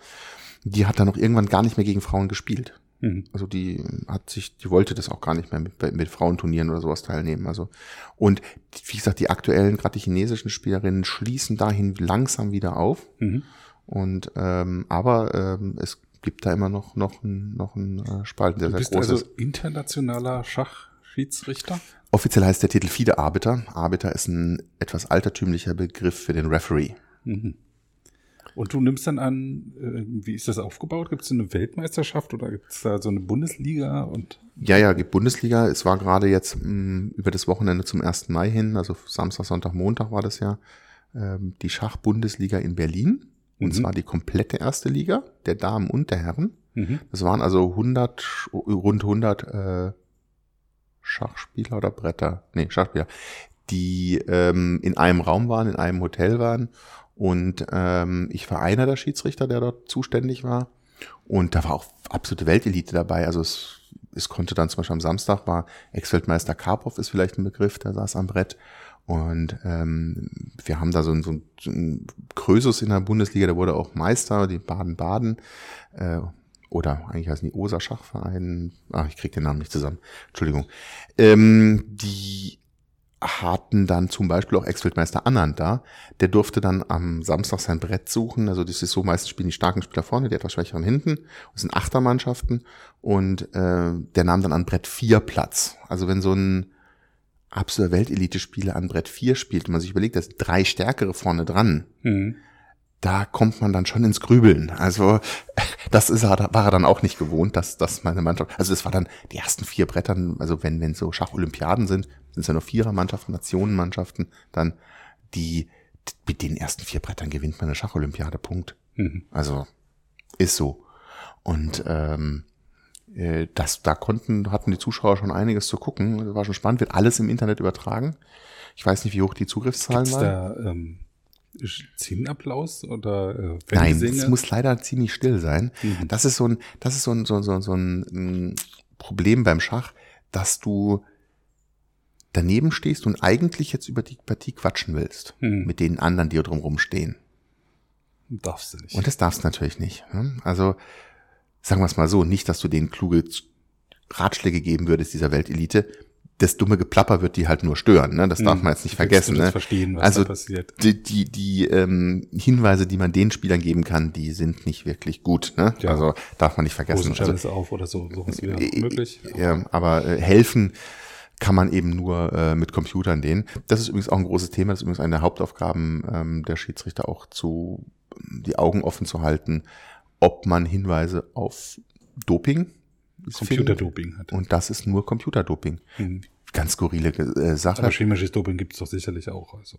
Die hat dann auch irgendwann gar nicht mehr gegen Frauen gespielt. Mhm. Also die hat sich, die wollte das auch gar nicht mehr mit, mit Frauenturnieren oder sowas teilnehmen. Also und wie gesagt, die aktuellen, gerade die chinesischen Spielerinnen schließen dahin langsam wieder auf. Mhm. Und ähm, aber ähm, es gibt da immer noch noch ein, noch ein äh, Spalten, der du sehr groß also ist. internationaler Schachschiedsrichter? Offiziell heißt der Titel FIDE Arbiter. Arbiter ist ein etwas altertümlicher Begriff für den Referee. Mhm. Und du nimmst dann an, äh, wie ist das aufgebaut? Gibt es eine Weltmeisterschaft oder gibt es da so eine Bundesliga? Und ja, ja, gibt Bundesliga. Es war gerade jetzt mh, mm, über das Wochenende zum 1. Mai hin, also Samstag, Sonntag, Montag war das ja, ähm, die Schachbundesliga in Berlin. Und mhm. zwar die komplette erste Liga der Damen und der Herren. Mhm. Das waren also 100, rund 100 äh, Schachspieler oder Bretter, nee, Schachspieler, die ähm, in einem Raum waren, in einem Hotel waren. Und ähm, ich war einer der Schiedsrichter, der dort zuständig war. Und da war auch absolute Weltelite dabei. Also es, es konnte dann zum Beispiel am Samstag war Ex-Weltmeister Karpov ist vielleicht ein Begriff, der saß am Brett. Und ähm, wir haben da so ein, so ein, Krösus in der Bundesliga, der wurde auch Meister, die Baden-Baden. Äh, oder eigentlich heißen die OSA Schachverein, ach, ich krieg den Namen nicht zusammen, Entschuldigung, ähm, die hatten dann zum Beispiel auch Ex-Weltmeister Anand da, der durfte dann am Samstag sein Brett suchen, also das ist so, meistens spielen die starken Spieler vorne, die etwas schwächeren hinten, das sind Achtermannschaften. Und äh, der nahm dann an Brett 4 Platz. Also wenn so ein absoluter Weltelite-Spieler an Brett 4 spielt und man sich überlegt, da sind drei stärkere vorne dran, mhm da kommt man dann schon ins Grübeln. Also das ist er, war er dann auch nicht gewohnt, dass, dass meine Mannschaft, also es war dann die ersten vier Brettern, also wenn, wenn so Schacholympiaden sind, sind es ja nur Vierermannschaften, Nationenmannschaften, dann die, mit den ersten vier Brettern gewinnt man eine Schacholympiade, Punkt. Mhm. Also ist so. Und ähm, äh, das, da konnten, hatten die Zuschauer schon einiges zu gucken. Das war schon spannend, wird alles im Internet übertragen. Ich weiß nicht, wie hoch die Zugriffszahlen Gibt's waren. Da, ähm Zinnapplaus oder äh, Nein, es muss leider ziemlich still sein. Mhm. Das ist so ein, das ist so ein, so, so, so ein mm, Problem beim Schach, dass du daneben stehst und eigentlich jetzt über die Partie quatschen willst mhm. mit den anderen, die drumherum stehen. Darfst du nicht. Und das darfst du natürlich nicht. Ne? Also sagen wir es mal so, nicht, dass du denen kluge Ratschläge geben würdest dieser Weltelite, das dumme Geplapper wird die halt nur stören. Ne? Das darf hm. man jetzt nicht vergessen. Ne? Verstehen, was also die, die, die ähm, Hinweise, die man den Spielern geben kann, die sind nicht wirklich gut. Ne? Ja. Also darf man nicht vergessen. Also, auf oder so, sowas wäre äh, möglich. Ja, aber äh, helfen kann man eben nur äh, mit Computern denen. Das ist übrigens auch ein großes Thema. Das ist übrigens eine der Hauptaufgaben ähm, der Schiedsrichter auch zu die Augen offen zu halten, ob man Hinweise auf Doping Computerdoping hat. Und das ist nur Computerdoping. Mhm. Ganz skurrile äh, Sache. Aber chemisches Doping gibt es doch sicherlich auch. Also.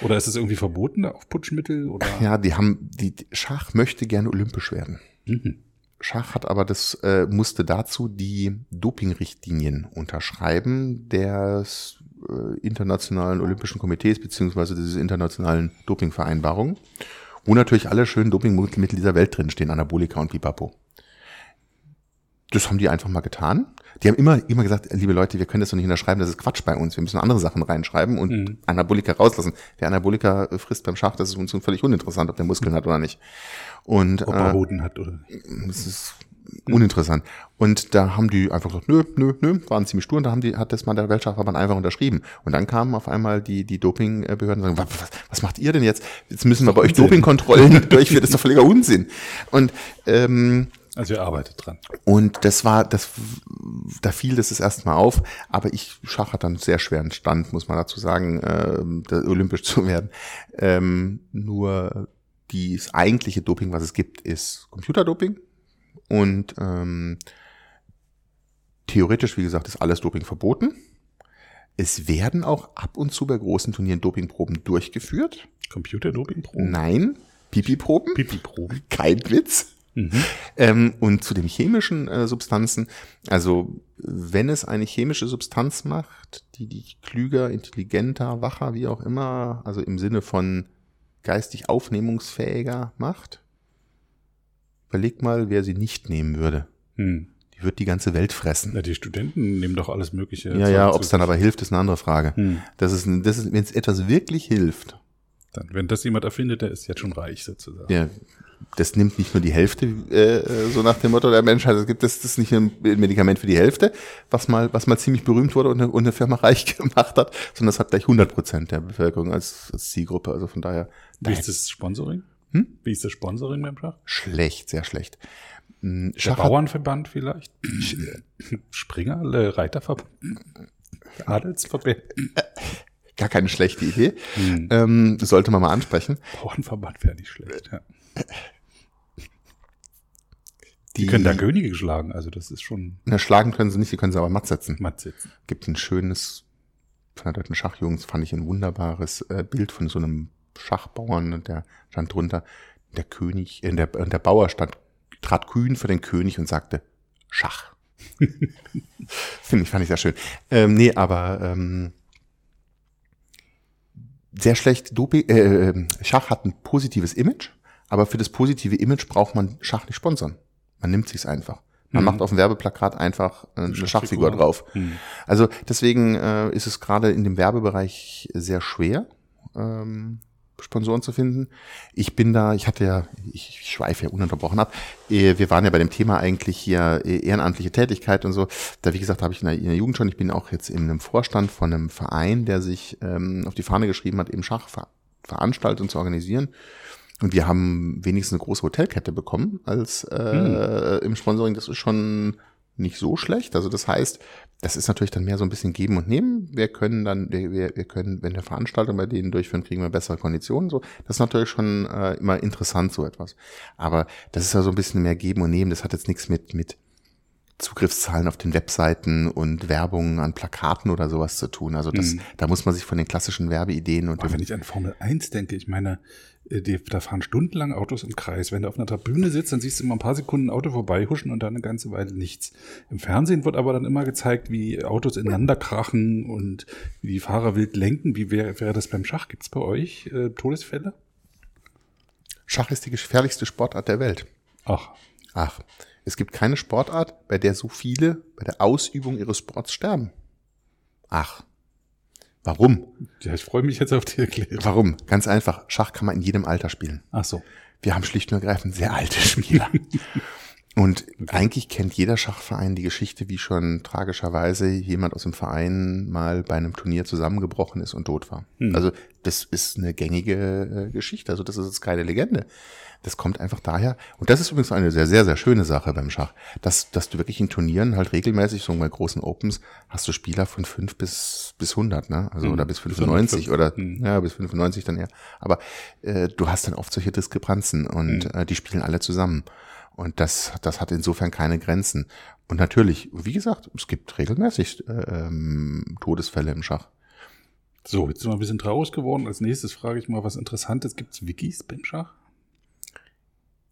Oder ist es irgendwie verboten, auf Putschmittel? Oder? Ja, die haben, die Schach möchte gerne olympisch werden. Mhm. Schach hat aber das, äh, musste dazu die Dopingrichtlinien unterschreiben des äh, internationalen Olympischen Komitees beziehungsweise dieses internationalen Dopingvereinbarung, wo natürlich alle schönen Dopingmittel dieser Welt drinstehen, Anabolika und Pipapo. Das haben die einfach mal getan. Die haben immer, immer gesagt, liebe Leute, wir können das doch nicht unterschreiben, das ist Quatsch bei uns. Wir müssen andere Sachen reinschreiben und mhm. Anabolika rauslassen. Wer Anabolika frisst beim Schach, das ist uns völlig uninteressant, ob der Muskeln hat oder nicht. Und ob er äh, Hoden hat oder. Das ist uninteressant. Und da haben die einfach gesagt, nö, nö, nö, waren ziemlich stur und da haben die, hat das mal der Weltschachverband einfach unterschrieben. Und dann kamen auf einmal die, die Dopingbehörden und sagen, was, was macht ihr denn jetzt? Jetzt müssen wir bei euch Dopingkontrollen durchführen, das ist doch völliger Unsinn. Und ähm, also ihr arbeitet dran. Und das war, das, da fiel das das erstmal auf, aber ich Schach hat dann sehr schweren Stand, muss man dazu sagen, äh, olympisch zu werden. Ähm, nur das eigentliche Doping, was es gibt, ist Computerdoping. Und ähm, theoretisch, wie gesagt, ist alles Doping verboten. Es werden auch ab und zu bei großen Turnieren Dopingproben durchgeführt. Computerdopingproben? Nein. Pipi-Proben? Pipi-Proben. Kein Witz. Mhm. Ähm, und zu den chemischen äh, Substanzen, also wenn es eine chemische Substanz macht, die dich klüger, intelligenter, wacher, wie auch immer, also im Sinne von geistig aufnehmungsfähiger macht, überleg mal, wer sie nicht nehmen würde. Hm. Die wird die ganze Welt fressen. Ja, die Studenten nehmen doch alles Mögliche. Ja, ja, ob es dann aber hilft, ist eine andere Frage. Hm. Das ist, das ist, wenn es etwas wirklich hilft. Dann, wenn das jemand erfindet, der ist jetzt schon reich sozusagen. Ja, das nimmt nicht nur die Hälfte, äh, so nach dem Motto der Menschheit. Es gibt das, das ist nicht ein Medikament für die Hälfte, was mal, was mal ziemlich berühmt wurde und eine, und eine Firma reich gemacht hat, sondern das hat gleich 100 Prozent der Bevölkerung als, als Zielgruppe. Also von daher. Wie ist das Sponsoring? Hm? Wie ist das Sponsoring beim Schach? Schlecht, sehr schlecht. Hm, Schach der Bauernverband vielleicht? Springer, äh, Reiterverband? Adelsverband? Gar keine schlechte Idee. Hm. Ähm, das sollte man mal ansprechen. Bauernverband wäre nicht schlecht, ja. Die, die, können da Könige schlagen, also das ist schon. Na, schlagen können sie nicht, die können sie aber matt setzen. Matt setzen. Gibt ein schönes, von der deutschen Schachjugend fand ich ein wunderbares äh, Bild von so einem Schachbauern und der stand drunter, der König, äh, der, der Bauer stand, trat kühn für den König und sagte, Schach. Finde ich, fand ich sehr schön. Ähm, nee, aber ähm, sehr schlecht. Doping, äh, äh, Schach hat ein positives Image, aber für das positive Image braucht man Schach nicht sponsern. Man nimmt sich's einfach. Man mhm. macht auf dem Werbeplakat einfach eine Schachfigur drauf. Mhm. Also deswegen äh, ist es gerade in dem Werbebereich sehr schwer, ähm, Sponsoren zu finden. Ich bin da, ich hatte ja, ich, ich schweife ja ununterbrochen ab. Äh, wir waren ja bei dem Thema eigentlich hier äh, ehrenamtliche Tätigkeit und so. Da, wie gesagt, habe ich in der, in der, Jugend schon, ich bin auch jetzt in einem Vorstand von einem Verein, der sich ähm, auf die Fahne geschrieben hat, eben Schach ver veranstalten und zu organisieren. Und wir haben wenigstens eine große Hotelkette bekommen als äh, hm. im Sponsoring. Das ist schon nicht so schlecht. Also das heißt, das ist natürlich dann mehr so ein bisschen geben und nehmen. Wir können dann, wir, wir können, wenn wir Veranstaltungen bei denen durchführen, kriegen wir bessere Konditionen. So, das ist natürlich schon äh, immer interessant so etwas. Aber das ist ja so ein bisschen mehr geben und nehmen. Das hat jetzt nichts mit mit Zugriffszahlen auf den Webseiten und Werbungen an Plakaten oder sowas zu tun. Also das, mhm. da muss man sich von den klassischen Werbeideen und. Aber wenn ich an Formel 1 denke, ich meine, die, da fahren stundenlang Autos im Kreis. Wenn du auf einer Tribüne sitzt, dann siehst du immer ein paar Sekunden ein Auto vorbeihuschen und dann eine ganze Weile nichts. Im Fernsehen wird aber dann immer gezeigt, wie Autos ineinander krachen und wie die Fahrer wild lenken. Wie wäre, wäre das beim Schach? Gibt es bei euch äh, Todesfälle? Schach ist die gefährlichste Sportart der Welt. Ach. Ach. Es gibt keine Sportart, bei der so viele bei der Ausübung ihres Sports sterben. Ach. Warum? Ja, ich freue mich jetzt auf die Erklärung. Warum? Ganz einfach. Schach kann man in jedem Alter spielen. Ach so. Wir haben schlicht und ergreifend sehr alte Spieler. und okay. eigentlich kennt jeder Schachverein die Geschichte, wie schon tragischerweise jemand aus dem Verein mal bei einem Turnier zusammengebrochen ist und tot war. Hm. Also das ist eine gängige äh, Geschichte. Also das ist jetzt keine Legende. Das kommt einfach daher. Und das ist übrigens eine sehr, sehr, sehr schöne Sache beim Schach, dass, dass du wirklich in Turnieren halt regelmäßig, so bei großen Opens, hast du Spieler von fünf bis, bis 100, ne? Also, mhm. oder bis 95 oder, mhm. ja, bis 95 dann eher. Aber, äh, du hast dann oft solche Diskrepanzen und, mhm. äh, die spielen alle zusammen. Und das, das hat insofern keine Grenzen. Und natürlich, wie gesagt, es gibt regelmäßig äh, ähm, Todesfälle im Schach. So, jetzt sind wir ein bisschen traurig geworden. Als nächstes frage ich mal was Interessantes. Gibt es Wikis beim Schach?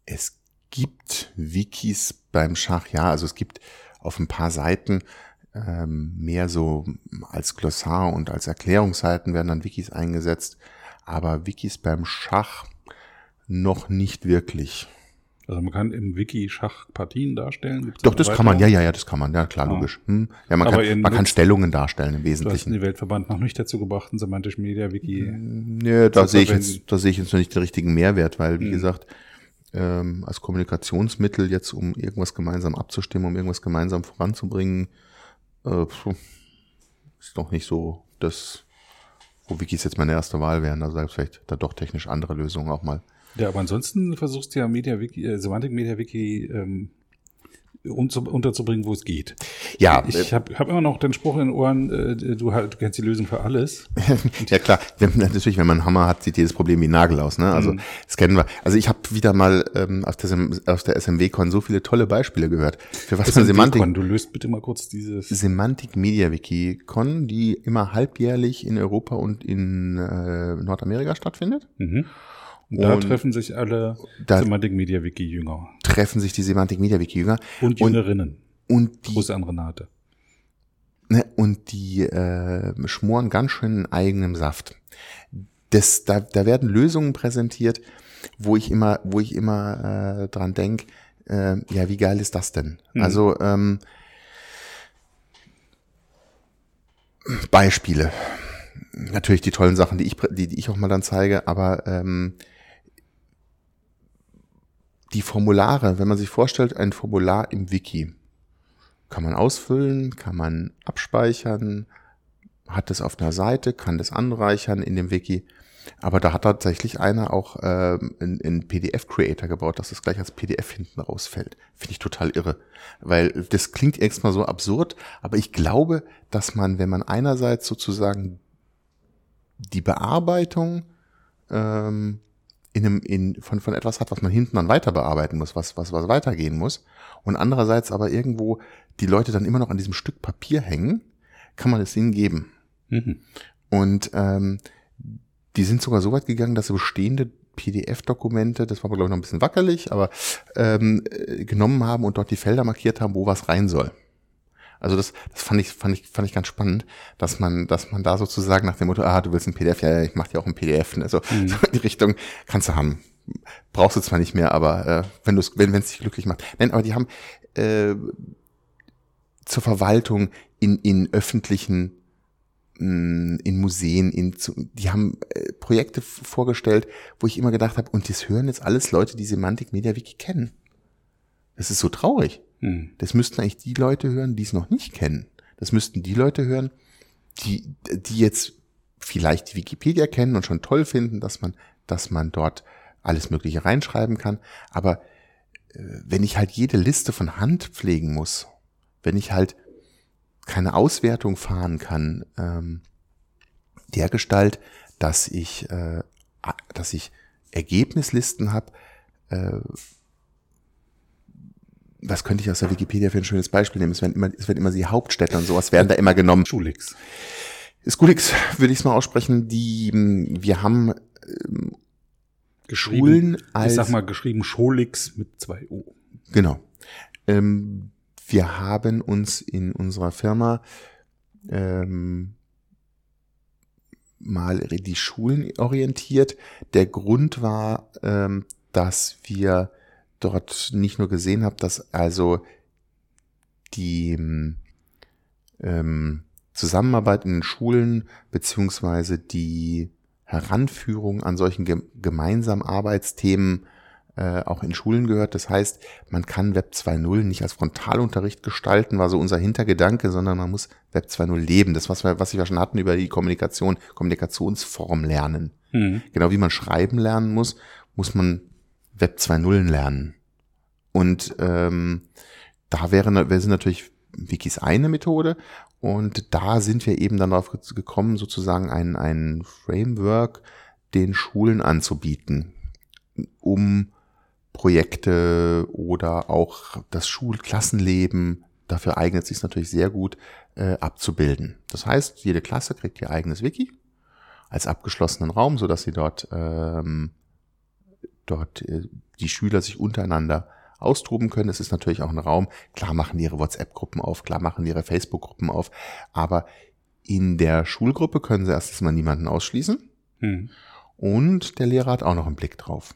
Es gibt Wikis beim Schach, ja, also es gibt auf ein paar Seiten ähm, mehr so als Glossar und als Erklärungsseiten werden dann Wikis eingesetzt, aber Wikis beim Schach noch nicht wirklich. Also man kann im Wiki Schachpartien darstellen. Gibt's Doch, das kann man, ja, ja, ja, das kann man, ja, klar, ah. logisch. Hm. Ja, man, Aber kann, man kann Stellungen darstellen im Wesentlichen. Du hast den Weltverband noch nicht dazu gebracht, ein semantisch Media Wiki. Nee, da sehe ich jetzt, da sehe ich jetzt noch nicht den richtigen Mehrwert, weil, wie hm. gesagt, ähm, als Kommunikationsmittel jetzt, um irgendwas gemeinsam abzustimmen, um irgendwas gemeinsam voranzubringen, äh, ist doch nicht so das, wo Wikis jetzt meine erste Wahl wären. Also selbst vielleicht da doch technisch andere Lösungen auch mal. Ja, aber ansonsten versuchst du ja MediaWiki, äh, Semantik MediaWiki ähm, unterzubringen, wo es geht. Ja. Ich habe hab immer noch den Spruch in den Ohren, äh, du, du kennst die Lösung für alles. ja klar, natürlich, wenn man einen Hammer hat, sieht jedes Problem wie ein Nagel aus. Ne? Also mhm. das kennen wir. Also ich habe wieder mal ähm, auf, der, auf der SMW-Con so viele tolle Beispiele gehört. Für was für Semantik. Du löst bitte mal kurz dieses. Semantik Media Wiki Con, die immer halbjährlich in Europa und in äh, Nordamerika stattfindet. Mhm. Und da treffen sich alle Semantic Media Wiki Jünger. Treffen sich die Semantic Media Wiki Jünger. Und Jüngerinnen. Und die, Große an Renate. Ne, und die äh, schmoren ganz schön in eigenem Saft. Das, da, da werden Lösungen präsentiert, wo ich immer, wo ich immer äh, dran denk, äh, ja, wie geil ist das denn? Mhm. Also ähm, Beispiele. Natürlich die tollen Sachen, die ich, die, die ich auch mal dann zeige, aber ähm, die Formulare, wenn man sich vorstellt, ein Formular im Wiki, kann man ausfüllen, kann man abspeichern, hat es auf einer Seite, kann das anreichern in dem Wiki. Aber da hat tatsächlich einer auch äh, einen PDF-Creator gebaut, dass das gleich als PDF hinten rausfällt. Finde ich total irre. Weil das klingt erstmal so absurd, aber ich glaube, dass man, wenn man einerseits sozusagen die Bearbeitung ähm, in einem, in, von, von etwas hat, was man hinten dann weiter bearbeiten muss, was, was, was weitergehen muss. Und andererseits aber irgendwo die Leute dann immer noch an diesem Stück Papier hängen, kann man es ihnen geben. Mhm. Und ähm, die sind sogar so weit gegangen, dass sie bestehende PDF-Dokumente, das war aber glaube ich noch ein bisschen wackelig, aber ähm, äh, genommen haben und dort die Felder markiert haben, wo was rein soll. Also das, das fand ich, fand ich, fand ich ganz spannend, dass man, dass man da sozusagen nach dem Motto, ah, du willst ein PDF, ja, ich mach dir auch ein PDF. Also mhm. so in die Richtung kannst du haben. Brauchst du zwar nicht mehr, aber äh, wenn du es, wenn es dich glücklich macht. Nein, aber die haben äh, zur Verwaltung in, in öffentlichen mm, in Museen, in, die haben äh, Projekte vorgestellt, wo ich immer gedacht habe, und das hören jetzt alles Leute, die Semantik Media Wiki kennen. Das ist so traurig. Hm. Das müssten eigentlich die Leute hören, die es noch nicht kennen. Das müssten die Leute hören, die, die jetzt vielleicht die Wikipedia kennen und schon toll finden, dass man, dass man dort alles Mögliche reinschreiben kann. Aber äh, wenn ich halt jede Liste von Hand pflegen muss, wenn ich halt keine Auswertung fahren kann, ähm, der Gestalt, dass ich, äh, dass ich Ergebnislisten habe, äh, was könnte ich aus der Wikipedia für ein schönes Beispiel nehmen? Es werden immer, es werden immer die Hauptstädte und sowas werden da immer genommen. Schulix. Skulix würde ich es mal aussprechen. Die, wir haben ähm, Schulen als. Ich sag mal geschrieben Scholix mit zwei O. Genau. Ähm, wir haben uns in unserer Firma ähm, mal die Schulen orientiert. Der Grund war, ähm, dass wir dort nicht nur gesehen habe, dass also die ähm, Zusammenarbeit in den Schulen beziehungsweise die Heranführung an solchen ge gemeinsamen Arbeitsthemen äh, auch in Schulen gehört. Das heißt, man kann Web 2.0 nicht als Frontalunterricht gestalten, war so unser Hintergedanke, sondern man muss Web 2.0 leben. Das, was wir, was wir schon hatten über die Kommunikation, Kommunikationsform lernen. Mhm. Genau wie man schreiben lernen muss, muss man Web 2.0 lernen. Und ähm, da wäre, sind natürlich Wikis eine Methode und da sind wir eben dann darauf gekommen, sozusagen ein, ein Framework den Schulen anzubieten, um Projekte oder auch das Schulklassenleben, dafür eignet sich natürlich sehr gut, äh, abzubilden. Das heißt, jede Klasse kriegt ihr eigenes Wiki als abgeschlossenen Raum, so dass sie dort, ähm, dort äh, die Schüler sich untereinander austoben können. Es ist natürlich auch ein Raum. Klar machen die ihre WhatsApp-Gruppen auf, klar machen die ihre Facebook-Gruppen auf, aber in der Schulgruppe können sie erstens mal niemanden ausschließen. Hm. Und der Lehrer hat auch noch einen Blick drauf.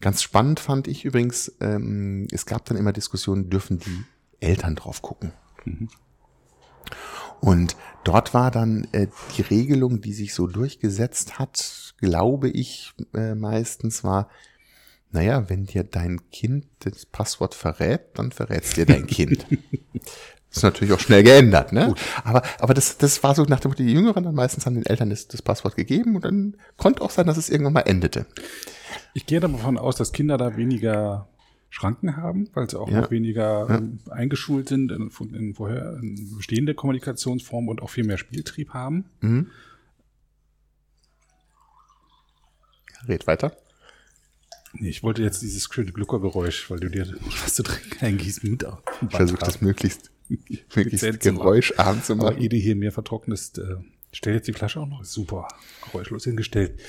Ganz spannend fand ich übrigens, ähm, es gab dann immer Diskussionen, dürfen die Eltern drauf gucken. Mhm. Und dort war dann äh, die Regelung, die sich so durchgesetzt hat, glaube ich, äh, meistens war, naja, wenn dir dein Kind das Passwort verrät, dann verrätst dir dein Kind. Das ist natürlich auch schnell geändert, ne? Gut. Aber, aber das, das war so nach dem Motto, die Jüngeren dann meistens haben den Eltern das, das Passwort gegeben und dann konnte auch sein, dass es irgendwann mal endete. Ich gehe davon aus, dass Kinder da weniger Schranken haben, weil sie auch ja. noch weniger ja. Ähm, eingeschult sind in, in, vorher, in bestehende Kommunikationsformen und auch viel mehr Spieltrieb haben. Mhm. Red weiter. Nee, ich wollte jetzt dieses schöne Gluckergeräusch, weil du dir was zu trinken eingießt, mit auf. Ich versuche das möglichst, möglichst geräuscharm zu machen. Aber ehe du hier mehr vertrocknest, äh, stell jetzt die Flasche auch noch super geräuschlos hingestellt.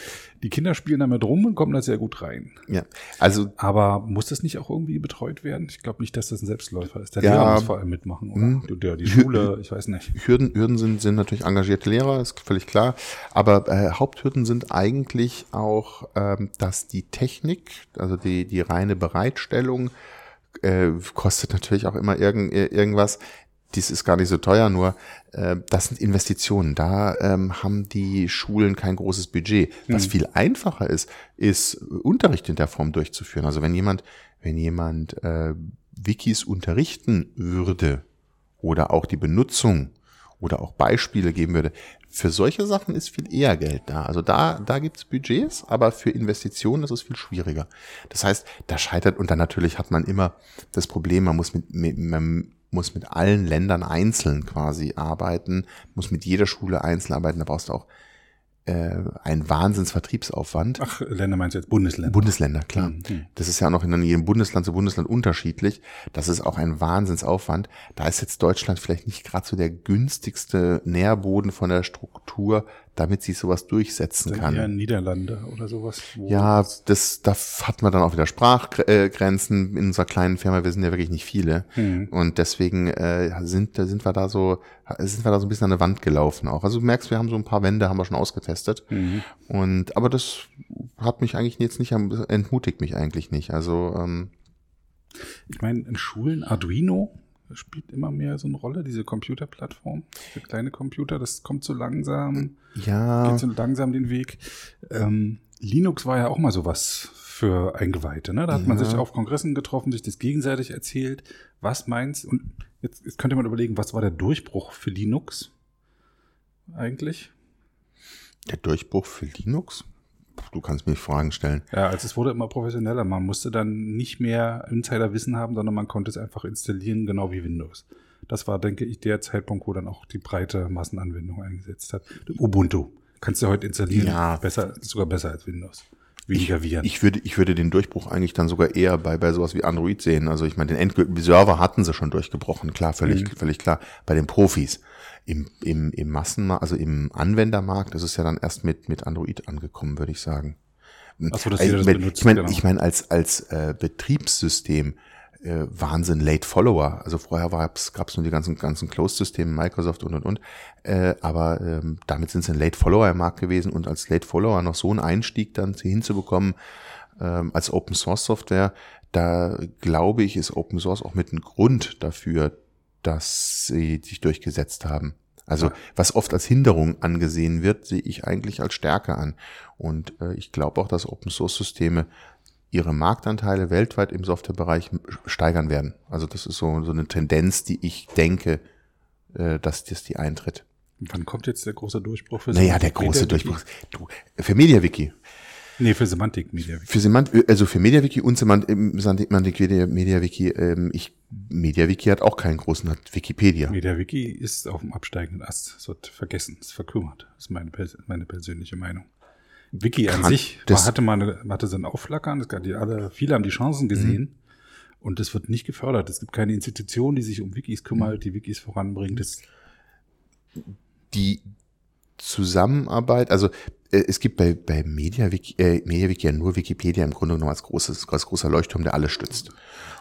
Die Kinder spielen damit rum und kommen da sehr gut rein. Ja, also. Aber muss das nicht auch irgendwie betreut werden? Ich glaube nicht, dass das ein Selbstläufer ist. Der ja, Lehrer muss vor allem mitmachen, oder? Mh, hm. die Schule, ich weiß nicht. Hürden, Hürden sind, sind natürlich engagierte Lehrer, ist völlig klar. Aber äh, Haupthürden sind eigentlich auch, ähm, dass die Technik, also die, die reine Bereitstellung, äh, kostet natürlich auch immer irgend, irgendwas dies ist gar nicht so teuer, nur äh, das sind Investitionen. Da ähm, haben die Schulen kein großes Budget. Was mhm. viel einfacher ist, ist Unterricht in der Form durchzuführen. Also wenn jemand, wenn jemand äh, Wikis unterrichten würde oder auch die Benutzung oder auch Beispiele geben würde, für solche Sachen ist viel eher Geld da. Also da, da gibt's Budgets, aber für Investitionen ist es viel schwieriger. Das heißt, da scheitert, und dann natürlich hat man immer das Problem, man muss mit, mit, muss mit allen Ländern einzeln quasi arbeiten, muss mit jeder Schule einzeln arbeiten, da brauchst du auch äh, ein Wahnsinnsvertriebsaufwand. Ach, Länder meinst du jetzt Bundesländer? Bundesländer, klar. Mhm. Das ist ja auch noch in jedem Bundesland zu Bundesland unterschiedlich. Das ist auch ein Wahnsinnsaufwand. Da ist jetzt Deutschland vielleicht nicht gerade so der günstigste Nährboden von der Struktur, damit sie sowas durchsetzen dann kann. Eher Niederlande oder sowas. Ja, das, da hat man dann auch wieder Sprachgrenzen in unserer kleinen Firma. Wir sind ja wirklich nicht viele. Mhm. Und deswegen äh, sind, sind wir da so, sind wir da so ein bisschen an eine Wand gelaufen auch. Also du merkst, wir haben so ein paar Wände, haben wir schon ausgetestet. Mhm. Und, aber das hat mich eigentlich jetzt nicht, entmutigt mich eigentlich nicht. Also, ähm, ich meine, in Schulen Arduino spielt immer mehr so eine Rolle, diese Computerplattform für kleine Computer. Das kommt so langsam, ja. geht so langsam den Weg. Ähm, Linux war ja auch mal sowas für Eingeweihte. Ne? Da hat ja. man sich auf Kongressen getroffen, sich das gegenseitig erzählt. Was meinst Und jetzt, jetzt könnte man überlegen, was war der Durchbruch für Linux eigentlich? Der Durchbruch für Linux? Du kannst mir Fragen stellen. Ja, also es wurde immer professioneller. Man musste dann nicht mehr Insiderwissen haben, sondern man konnte es einfach installieren, genau wie Windows. Das war, denke ich, der Zeitpunkt, wo dann auch die breite Massenanwendung eingesetzt hat. Ubuntu kannst du heute installieren. Ja. Besser, sogar besser als Windows. Weniger Viren. Ich, ich, würde, ich würde den Durchbruch eigentlich dann sogar eher bei, bei sowas wie Android sehen. Also ich meine, den endgültigen Server hatten sie schon durchgebrochen, klar, völlig, mhm. völlig klar. Bei den Profis. Im, im, im Massenmarkt, also im Anwendermarkt ist es ja dann erst mit, mit Android angekommen, würde ich sagen. Ach so, dass also, das benutzt, ich meine, genau. ich meine als, als äh, Betriebssystem äh, Wahnsinn Late Follower. Also vorher gab es nur die ganzen, ganzen Closed-Systeme, Microsoft und und und. Äh, aber ähm, damit sind sie ein Late Follower im Markt gewesen und als Late Follower noch so einen Einstieg dann hinzubekommen ähm, als Open Source Software, da glaube ich, ist Open Source auch mit ein Grund dafür, dass sie sich durchgesetzt haben. Also was oft als Hinderung angesehen wird, sehe ich eigentlich als Stärke an. Und äh, ich glaube auch, dass Open Source Systeme ihre Marktanteile weltweit im Softwarebereich steigern werden. Also das ist so, so eine Tendenz, die ich denke, äh, dass das die eintritt. Wann kommt jetzt der große Durchbruch für Naja, der große Durchbruch. Du, für MediaWiki. Nee, für Semantik MediaWiki. Für Semantik, also für MediaWiki und Semantik, Semantik MediaWiki, ähm, ich, MediaWiki hat auch keinen großen, hat Wikipedia. MediaWiki ist auf dem absteigenden Ast. Es wird vergessen, es verkümmert. Das ist meine, meine persönliche Meinung. Wiki an sich war, hatte mal eine, hatte so ein Aufflackern, es gab die alle, viele haben die Chancen gesehen. Mhm. Und das wird nicht gefördert. Es gibt keine Institution, die sich um Wikis kümmert, die Wikis voranbringt. Das die Zusammenarbeit, also äh, es gibt bei, bei MediaWiki, äh, MediaWiki ja nur Wikipedia im Grunde genommen als, großes, als großer Leuchtturm, der alles stützt.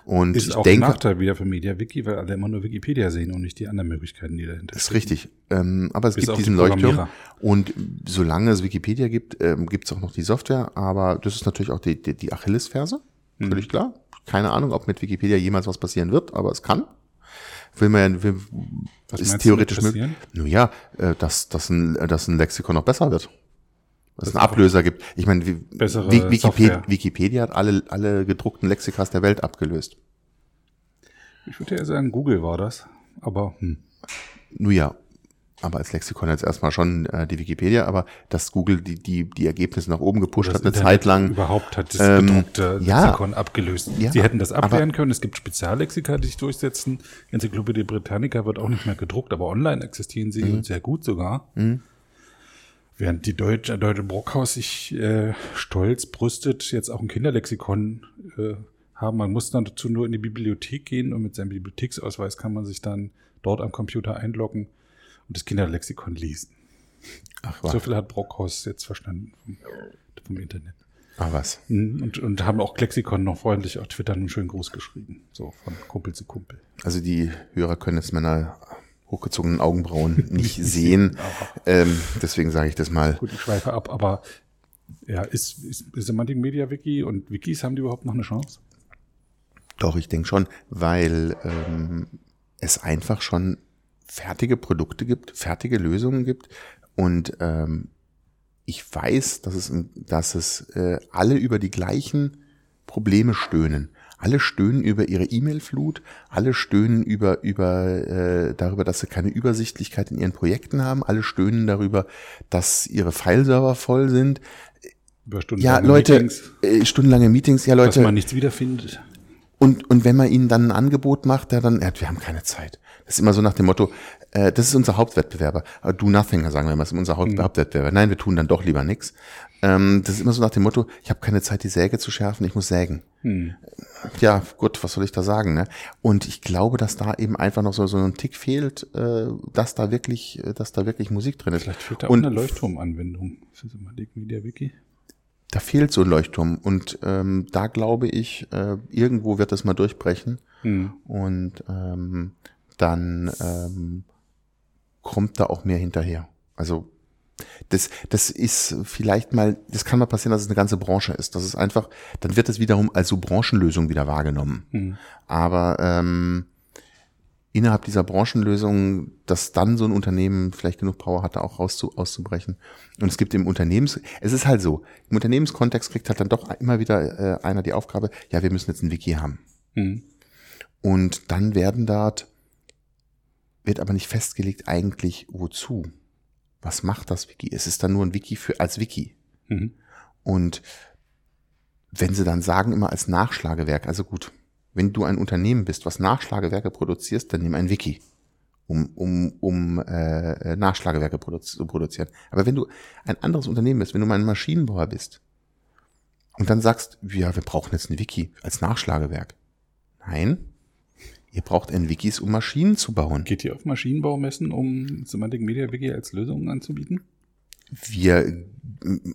Und ist ich auch denke, ein Nachteil wieder für MediaWiki, weil alle immer nur Wikipedia sehen und nicht die anderen Möglichkeiten, die dahinter sind. Ist richtig. Ähm, aber es Bis gibt diesen Leuchtturm. Und solange es Wikipedia gibt, ähm, gibt es auch noch die Software. Aber das ist natürlich auch die, die, die Achillesferse. Hm. Völlig klar. Keine Ahnung, ob mit Wikipedia jemals was passieren wird, aber es kann will man ja, will, was ist theoretisch möglich. Nun ja, äh, dass, dass, ein, dass ein Lexikon noch besser wird. was es einen Ablöser gibt. Ich meine, Wikipedia, Wikipedia hat alle, alle gedruckten Lexikas der Welt abgelöst. Ich würde ja sagen, Google war das, aber hm. Nun ja, aber als Lexikon jetzt erstmal schon äh, die Wikipedia, aber dass Google die, die, die Ergebnisse nach oben gepusht hat, eine Internet Zeit lang. Überhaupt hat das ähm, bedruckte Lexikon ja, abgelöst. Ja, Sie hätten das abwehren können. Es gibt Speziallexika, die sich durchsetzen. Enzyklopädie Britannica wird auch nicht mehr gedruckt, aber online existieren sie mhm. sehr gut sogar. Mhm. Während die deutsche, deutsche Brockhaus sich äh, stolz brüstet, jetzt auch ein Kinderlexikon äh, haben. Man muss dann dazu nur in die Bibliothek gehen und mit seinem Bibliotheksausweis kann man sich dann dort am Computer einloggen und das Kinderlexikon lesen. Ach, was? So viel hat Brockhaus jetzt verstanden vom, vom Internet. Ah, was? Mhm, und, und haben auch Lexikon noch freundlich auf Twitter einen schönen Gruß geschrieben. So von Kumpel zu Kumpel. Also die Hörer können jetzt meiner hochgezogenen Augenbrauen nicht sehen. ähm, deswegen sage ich das mal. Gut, ich schweife ab, aber ja, ist, ist, ist Semantic Media Wiki und Wikis haben die überhaupt noch eine Chance? Doch, ich denke schon, weil ähm, es einfach schon fertige Produkte gibt, fertige Lösungen gibt und ähm, ich weiß, dass es, dass es äh, alle über die gleichen Probleme stöhnen. Alle stöhnen über ihre E-Mail-Flut, alle stöhnen über, über äh, darüber, dass sie keine Übersichtlichkeit in ihren Projekten haben, alle stöhnen darüber, dass ihre Fileserver voll sind. Über stundenlange ja, Leute, Meetings. Äh, stundenlange Meetings, ja Leute. Dass man nichts wiederfindet. Und, und wenn man ihnen dann ein Angebot macht, ja, dann, ja, wir haben keine Zeit. Das ist immer so nach dem Motto, äh, das ist unser Hauptwettbewerber. Do nothing, sagen wir immer, das ist unser mhm. Hauptwettbewerber. Nein, wir tun dann doch lieber nichts. Ähm, das ist immer so nach dem Motto, ich habe keine Zeit, die Säge zu schärfen, ich muss sägen. Hm. Ja, gut, was soll ich da sagen? Ne? Und ich glaube, dass da eben einfach noch so, so ein Tick fehlt, äh, dass da wirklich, dass da wirklich Musik drin ist. Vielleicht fehlt da auch und, eine Leuchtturmanwendung. Für so mal Media Wiki. Da fehlt so ein Leuchtturm und ähm, da glaube ich, äh, irgendwo wird das mal durchbrechen. Hm. Und ähm, dann ähm, kommt da auch mehr hinterher. Also das, das ist vielleicht mal, das kann mal passieren, dass es eine ganze Branche ist. Das ist einfach, dann wird es wiederum als so Branchenlösung wieder wahrgenommen. Mhm. Aber ähm, innerhalb dieser Branchenlösung, dass dann so ein Unternehmen vielleicht genug Power hatte, auch rauszu, auszubrechen. Und es gibt im Unternehmens, es ist halt so, im Unternehmenskontext kriegt halt dann doch immer wieder äh, einer die Aufgabe, ja, wir müssen jetzt ein Wiki haben. Mhm. Und dann werden dort wird aber nicht festgelegt eigentlich wozu. Was macht das Wiki? Es ist dann nur ein Wiki für als Wiki. Mhm. Und wenn sie dann sagen immer als Nachschlagewerk, also gut, wenn du ein Unternehmen bist, was Nachschlagewerke produzierst, dann nimm ein Wiki, um, um, um äh, Nachschlagewerke produzi zu produzieren. Aber wenn du ein anderes Unternehmen bist, wenn du mal ein Maschinenbauer bist und dann sagst, ja, wir brauchen jetzt ein Wiki als Nachschlagewerk. Nein, Ihr braucht ein Wikis, um Maschinen zu bauen. Geht ihr auf Maschinenbaumessen, um Semantic Media Wiki als Lösung anzubieten? Wir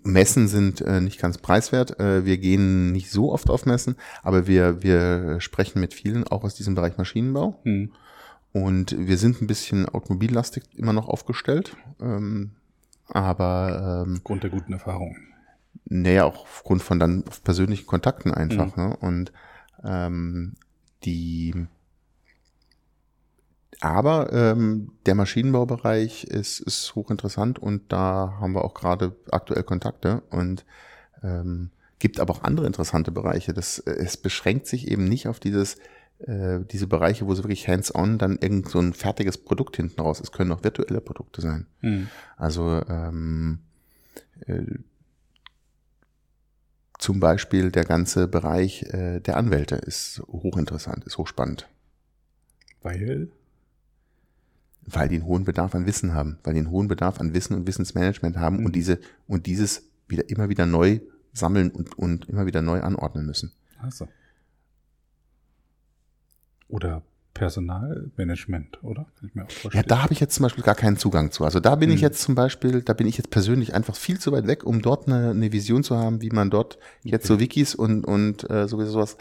Messen sind äh, nicht ganz preiswert. Äh, wir gehen nicht so oft auf Messen, aber wir, wir sprechen mit vielen auch aus diesem Bereich Maschinenbau. Hm. Und wir sind ein bisschen automobillastig immer noch aufgestellt. Ähm, aber ähm, aufgrund der guten Erfahrung. Naja, auch aufgrund von dann persönlichen Kontakten einfach. Hm. Ne? Und ähm, die aber ähm, der Maschinenbaubereich ist, ist hochinteressant und da haben wir auch gerade aktuell Kontakte und ähm, gibt aber auch andere interessante Bereiche. Das, äh, es beschränkt sich eben nicht auf dieses, äh, diese Bereiche, wo so wirklich hands-on dann irgend so ein fertiges Produkt hinten raus. Es können auch virtuelle Produkte sein. Mhm. Also ähm, äh, zum Beispiel der ganze Bereich äh, der Anwälte ist hochinteressant, ist hochspannend. Weil? Weil die einen hohen Bedarf an Wissen haben, weil die einen hohen Bedarf an Wissen und Wissensmanagement haben mhm. und diese und dieses wieder immer wieder neu sammeln und, und immer wieder neu anordnen müssen. Also. Oder Personalmanagement, oder? Kann ich mir auch vorstellen. Ja, da habe ich jetzt zum Beispiel gar keinen Zugang zu. Also da bin hm. ich jetzt zum Beispiel, da bin ich jetzt persönlich einfach viel zu weit weg, um dort eine, eine Vision zu haben, wie man dort jetzt okay. so Wikis und, und äh, sowieso sowas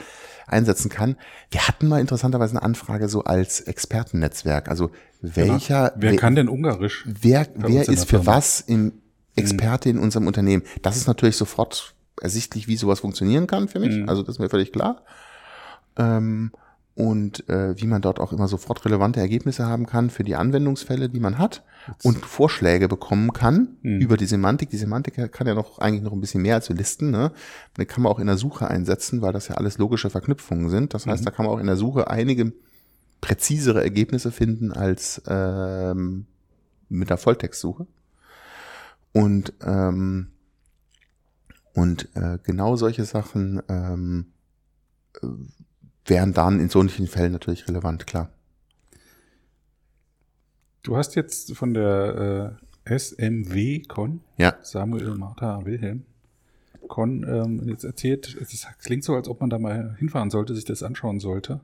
einsetzen kann. Wir hatten mal interessanterweise eine Anfrage so als Expertennetzwerk. Also welcher. Genau. Wer, wer kann denn Ungarisch? Wer, wer ist für was im hm. Experte in unserem Unternehmen? Das ist natürlich sofort ersichtlich, wie sowas funktionieren kann für mich. Mhm. Also das ist mir völlig klar. Ähm, und äh, wie man dort auch immer sofort relevante Ergebnisse haben kann für die Anwendungsfälle, die man hat und Vorschläge bekommen kann mhm. über die Semantik. Die Semantik kann ja noch eigentlich noch ein bisschen mehr als so Listen. Ne? Die kann man auch in der Suche einsetzen, weil das ja alles logische Verknüpfungen sind. Das heißt, mhm. da kann man auch in der Suche einige präzisere Ergebnisse finden als ähm, mit der Volltextsuche. Und ähm, und äh, genau solche Sachen ähm, wären dann in solchen Fällen natürlich relevant, klar. Du hast jetzt von der äh, SMW Con, ja. Samuel Martha Wilhelm Con, ähm, jetzt erzählt, es klingt so, als ob man da mal hinfahren sollte, sich das anschauen sollte,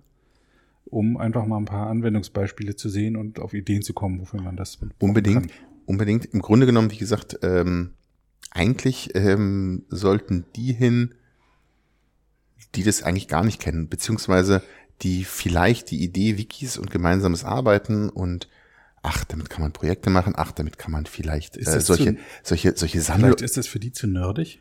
um einfach mal ein paar Anwendungsbeispiele zu sehen und auf Ideen zu kommen, wofür man das unbedingt, kann. unbedingt. Im Grunde genommen, wie gesagt, ähm, eigentlich ähm, sollten die hin, die das eigentlich gar nicht kennen, beziehungsweise die vielleicht die Idee Wikis und gemeinsames Arbeiten und ach, damit kann man Projekte machen, ach, damit kann man vielleicht äh, solche, zu, solche, solche Sammlungen. Vielleicht ist das für die zu nerdig?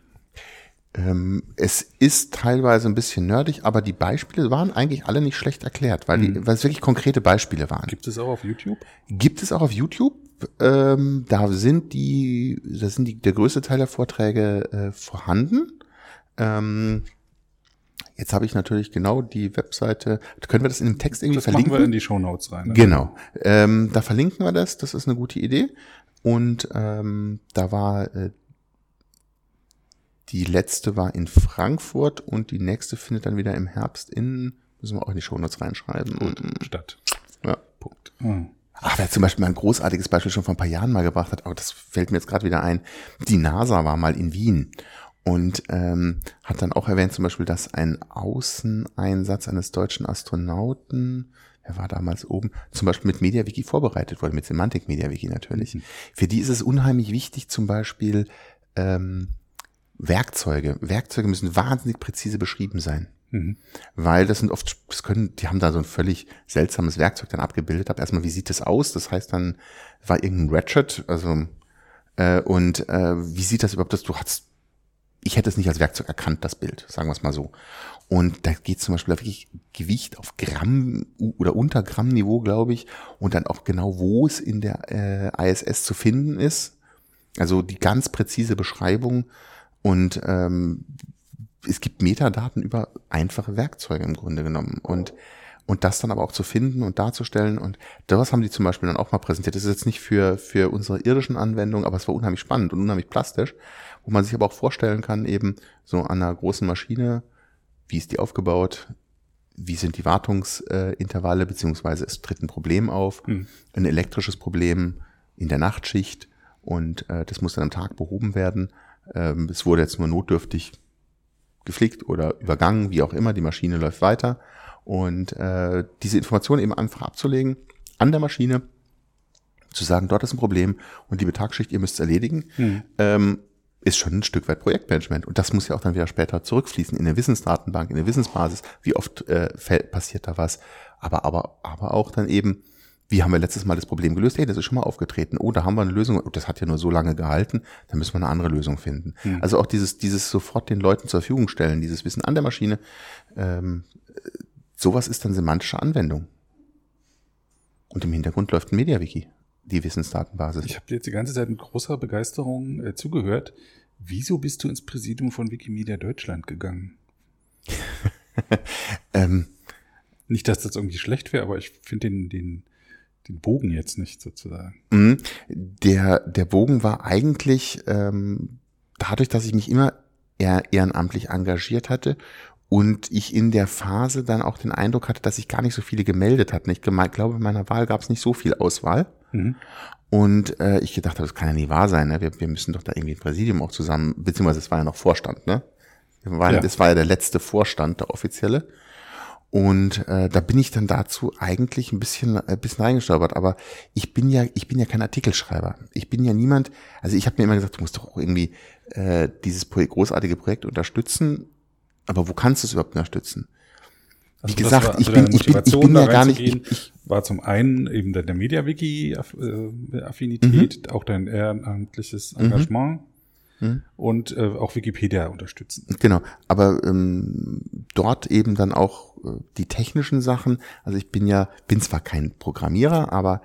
Ähm, es ist teilweise ein bisschen nerdig, aber die Beispiele waren eigentlich alle nicht schlecht erklärt, weil, die, mhm. weil es wirklich konkrete Beispiele waren. Gibt es auch auf YouTube? Gibt es auch auf YouTube. Ähm, da sind die, da sind die, der größte Teil der Vorträge äh, vorhanden. Ähm, Jetzt habe ich natürlich genau die Webseite. Können wir das in dem Text irgendwie das verlinken? Machen wir in die Show Notes rein. Ne? Genau. Ähm, da verlinken wir das. Das ist eine gute Idee. Und ähm, da war äh, die letzte war in Frankfurt und die nächste findet dann wieder im Herbst in, müssen wir auch in die Show Notes reinschreiben. Gut, Stadt. Ja. Punkt. Mhm. Ach, wer zum Beispiel mal ein großartiges Beispiel schon vor ein paar Jahren mal gebracht hat, aber das fällt mir jetzt gerade wieder ein. Die NASA war mal in Wien und ähm, hat dann auch erwähnt zum Beispiel, dass ein Außeneinsatz eines deutschen Astronauten, wer war damals oben, zum Beispiel mit MediaWiki vorbereitet wurde, mit Semantik MediaWiki natürlich. Mhm. Für die ist es unheimlich wichtig, zum Beispiel ähm, Werkzeuge. Werkzeuge müssen wahnsinnig präzise beschrieben sein. Mhm. Weil das sind oft, das können, die haben da so ein völlig seltsames Werkzeug dann abgebildet. Aber erstmal, wie sieht das aus? Das heißt dann, war irgendein Ratchet, also äh, und äh, wie sieht das überhaupt, dass du hast ich hätte es nicht als Werkzeug erkannt, das Bild, sagen wir es mal so. Und da geht zum Beispiel wirklich Gewicht auf Gramm oder unter Gramm-Niveau, glaube ich, und dann auch genau, wo es in der äh, ISS zu finden ist. Also die ganz präzise Beschreibung und ähm, es gibt Metadaten über einfache Werkzeuge im Grunde genommen. Und und das dann aber auch zu finden und darzustellen. Und das haben die zum Beispiel dann auch mal präsentiert. Das ist jetzt nicht für, für unsere irdischen Anwendungen, aber es war unheimlich spannend und unheimlich plastisch wo man sich aber auch vorstellen kann, eben so an einer großen Maschine, wie ist die aufgebaut, wie sind die Wartungsintervalle, beziehungsweise es tritt ein Problem auf, mhm. ein elektrisches Problem in der Nachtschicht und äh, das muss dann am Tag behoben werden. Ähm, es wurde jetzt nur notdürftig geflickt oder übergangen, wie auch immer, die Maschine läuft weiter. Und äh, diese Information eben einfach abzulegen an der Maschine, zu sagen, dort ist ein Problem und die Betagsschicht, ihr müsst es erledigen. Mhm. Ähm, ist schon ein Stück weit Projektmanagement. Und das muss ja auch dann wieder später zurückfließen in der Wissensdatenbank, in der Wissensbasis. Wie oft äh, passiert da was? Aber, aber, aber auch dann eben, wie haben wir letztes Mal das Problem gelöst? Hey, das ist schon mal aufgetreten. Oh, da haben wir eine Lösung. Oh, das hat ja nur so lange gehalten. Dann müssen wir eine andere Lösung finden. Hm. Also auch dieses, dieses sofort den Leuten zur Verfügung stellen, dieses Wissen an der Maschine. Ähm, sowas ist dann semantische Anwendung. Und im Hintergrund läuft ein MediaWiki die Wissensdatenbasis. Ich habe dir jetzt die ganze Zeit mit großer Begeisterung äh, zugehört. Wieso bist du ins Präsidium von Wikimedia Deutschland gegangen? ähm, nicht, dass das irgendwie schlecht wäre, aber ich finde den, den, den Bogen jetzt nicht sozusagen. Mhm. Der, der Bogen war eigentlich ähm, dadurch, dass ich mich immer ehrenamtlich engagiert hatte und ich in der Phase dann auch den Eindruck hatte, dass sich gar nicht so viele gemeldet hatten. Ich glaube, in meiner Wahl gab es nicht so viel Auswahl. Mhm. Und äh, ich gedacht habe, das kann ja nie wahr sein. Ne? Wir, wir müssen doch da irgendwie ein Präsidium auch zusammen, beziehungsweise es war ja noch Vorstand, ne? Waren, ja. Das war ja der letzte Vorstand, der offizielle. Und äh, da bin ich dann dazu eigentlich ein bisschen, ein bisschen reingestolpert. Aber ich bin ja, ich bin ja kein Artikelschreiber. Ich bin ja niemand. Also ich habe mir immer gesagt, du musst doch auch irgendwie äh, dieses Projekt, großartige Projekt unterstützen. Aber wo kannst du es überhaupt unterstützen? Wie gesagt, also ich, bin, ich, bin, ich bin ja gar nicht. Ich, ich, war zum einen eben der, der MediaWiki-Affinität, mhm. auch dein ehrenamtliches mhm. Engagement. Mhm. hm. und äh, auch Wikipedia unterstützen. Genau, aber ähm, dort eben dann auch äh, die technischen Sachen. Also ich bin ja, bin zwar kein Programmierer, aber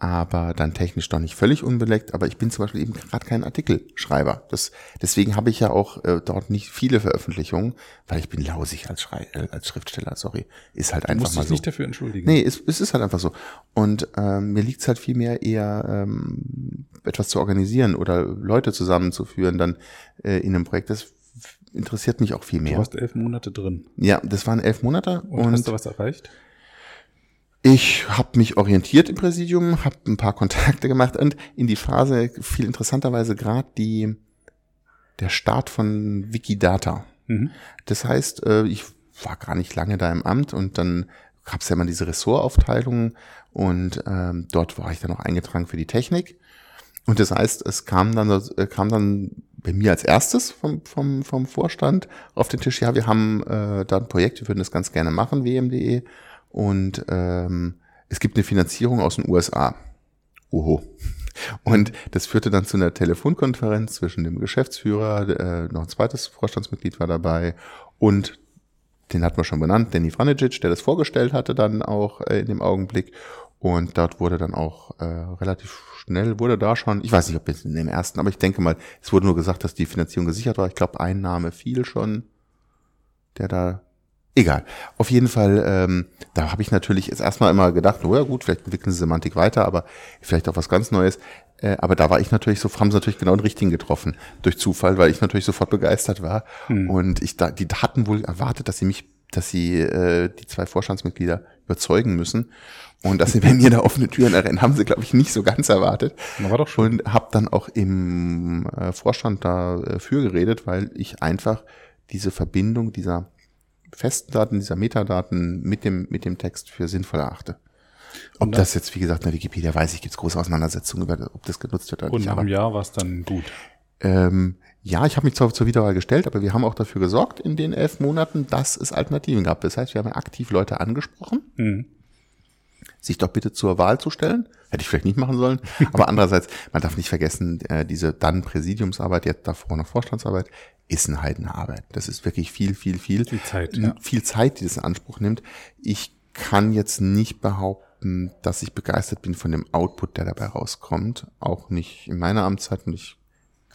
aber dann technisch doch nicht völlig unbeleckt. Aber ich bin zum Beispiel eben gerade kein Artikelschreiber. Das, deswegen habe ich ja auch äh, dort nicht viele Veröffentlichungen, weil ich bin lausig als, Schrei äh, als Schriftsteller, sorry. Ist halt einfach mal so. nicht dafür entschuldigen. Nee, es, es ist halt einfach so. Und ähm, mir liegt es halt viel mehr eher ähm, etwas zu organisieren oder Leute zusammenzuführen dann äh, in einem Projekt. Das interessiert mich auch viel mehr. Du warst elf Monate drin. Ja, das waren elf Monate. Und, und hast du was erreicht? Ich habe mich orientiert im Präsidium, habe ein paar Kontakte gemacht und in die Phase viel interessanterweise gerade die der Start von Wikidata. Mhm. Das heißt, äh, ich war gar nicht lange da im Amt und dann gab es ja immer diese Ressortaufteilung und ähm, dort war ich dann auch eingetragen für die Technik. Und das heißt, es kam dann, äh, kam dann bei mir als erstes vom, vom, vom Vorstand auf den Tisch, ja, wir haben äh, da ein Projekt, wir würden das ganz gerne machen, WMDE. Und ähm, es gibt eine Finanzierung aus den USA. Oho. Und das führte dann zu einer Telefonkonferenz zwischen dem Geschäftsführer, äh, noch ein zweites Vorstandsmitglied war dabei und den hat man schon benannt, Danny Franicic, der das vorgestellt hatte dann auch äh, in dem Augenblick. Und dort wurde dann auch äh, relativ schnell, wurde da schon, ich weiß nicht, ob jetzt in dem ersten, aber ich denke mal, es wurde nur gesagt, dass die Finanzierung gesichert war. Ich glaube, ein Name fiel schon, der da Egal. Auf jeden Fall, ähm, da habe ich natürlich jetzt erstmal immer gedacht, oh ja gut, vielleicht entwickeln sie Semantik weiter, aber vielleicht auch was ganz Neues. Äh, aber da war ich natürlich so, haben sie natürlich genau den richtigen getroffen, durch Zufall, weil ich natürlich sofort begeistert war. Hm. Und ich da, die hatten wohl erwartet, dass sie mich, dass sie äh, die zwei Vorstandsmitglieder überzeugen müssen. Und dass sie bei mir da offene Türen errennen, haben sie, glaube ich, nicht so ganz erwartet. War doch schon. Und habe dann auch im äh, Vorstand dafür äh, geredet, weil ich einfach diese Verbindung dieser festen Daten, dieser Metadaten mit dem, mit dem Text für sinnvoll erachte. Ob das jetzt, wie gesagt, in der Wikipedia weiß ich, gibt es große Auseinandersetzungen über, ob das genutzt wird oder und nicht. Und einem Jahr war es dann gut. Ähm, ja, ich habe mich zwar zur Wiederwahl gestellt, aber wir haben auch dafür gesorgt in den elf Monaten, dass es Alternativen gab. Das heißt, wir haben aktiv Leute angesprochen, mhm. sich doch bitte zur Wahl zu stellen. Hätte ich vielleicht nicht machen sollen. Aber andererseits, man darf nicht vergessen, äh, diese dann Präsidiumsarbeit, jetzt davor noch Vorstandsarbeit, ist eine Heidenarbeit. Das ist wirklich viel, viel, viel. Viel Zeit, ja. Viel Zeit, die das in Anspruch nimmt. Ich kann jetzt nicht behaupten, dass ich begeistert bin von dem Output, der dabei rauskommt. Auch nicht in meiner Amtszeit und ich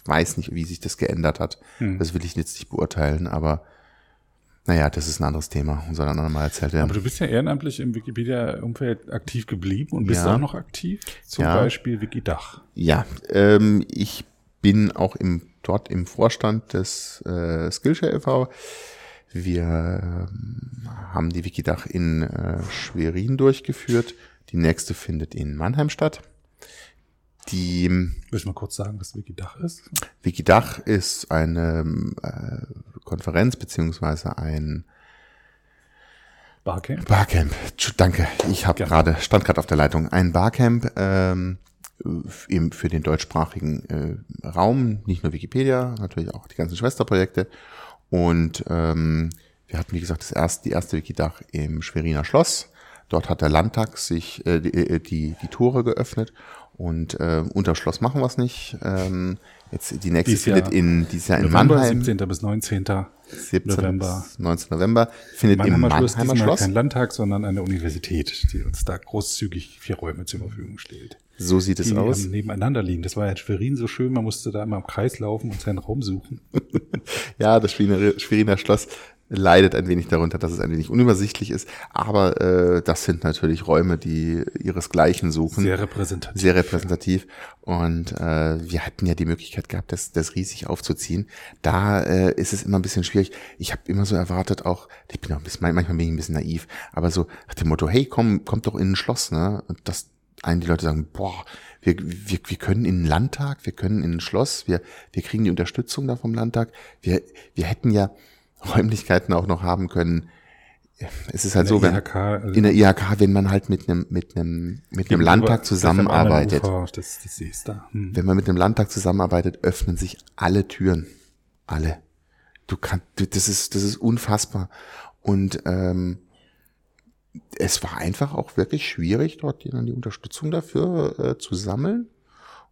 weiß nicht, wie sich das geändert hat. Hm. Das will ich jetzt nicht beurteilen, aber naja, das ist ein anderes Thema soll dann nochmal erzählt werden. Aber du bist ja ehrenamtlich im Wikipedia-Umfeld aktiv geblieben und bist ja. auch noch aktiv, zum ja. Beispiel Wikidach. Ja, ähm, ich bin auch im, dort im Vorstand des äh, Skillshare e.V. Wir äh, haben die Wikidach in äh, Schwerin durchgeführt. Die nächste findet in Mannheim statt. Die Willst du mal kurz sagen, was Wikidach ist? Wikidach ist eine äh, Konferenz beziehungsweise ein Barcamp. Barcamp. Danke. Ich habe gerade stand gerade auf der Leitung. Ein Barcamp ähm, eben für den deutschsprachigen äh, Raum, nicht nur Wikipedia, natürlich auch die ganzen Schwesterprojekte. Und ähm, wir hatten, wie gesagt, das erste, die erste Wikidach im Schweriner Schloss. Dort hat der Landtag sich äh, die, äh, die, die Tore geöffnet und äh, unter Schloss machen wir es nicht. Ähm, jetzt die nächste dies findet Jahr, in dieses Jahr in November, Mannheim. 17. bis 19. 17. November. Bis 19. November findet Mannheimer im Mannheimer Schloss. Schloss. kein Landtag, sondern eine Universität, die uns da großzügig vier Räume zur Verfügung stellt. So sieht es aus. nebeneinander liegen. Das war ja in Schwerin so schön, man musste da immer im Kreis laufen und seinen Raum suchen. ja, das Schweriner, Schweriner Schloss leidet ein wenig darunter, dass es ein wenig unübersichtlich ist. Aber äh, das sind natürlich Räume, die ihresgleichen suchen. Sehr repräsentativ. Sehr repräsentativ. Und äh, wir hatten ja die Möglichkeit gehabt, das, das riesig aufzuziehen. Da äh, ist es immer ein bisschen schwierig. Ich habe immer so erwartet, auch, ich bin auch ein bisschen, manchmal bin ich ein bisschen naiv, aber so nach dem Motto, hey, komm, kommt doch in ein Schloss, ne? Und das einen die Leute sagen, boah, wir, wir, wir können in den Landtag, wir können in ein Schloss, wir, wir kriegen die Unterstützung da vom Landtag. Wir, wir hätten ja Räumlichkeiten auch noch haben können. Es ist halt in so, wenn IHK, also in der IHK, wenn man halt mit einem mit einem mit einem Landtag zusammenarbeitet, das, das ist da. Hm. wenn man mit einem Landtag zusammenarbeitet, öffnen sich alle Türen, alle. Du kannst, das ist das ist unfassbar und ähm, es war einfach auch wirklich schwierig, dort dann die Unterstützung dafür äh, zu sammeln.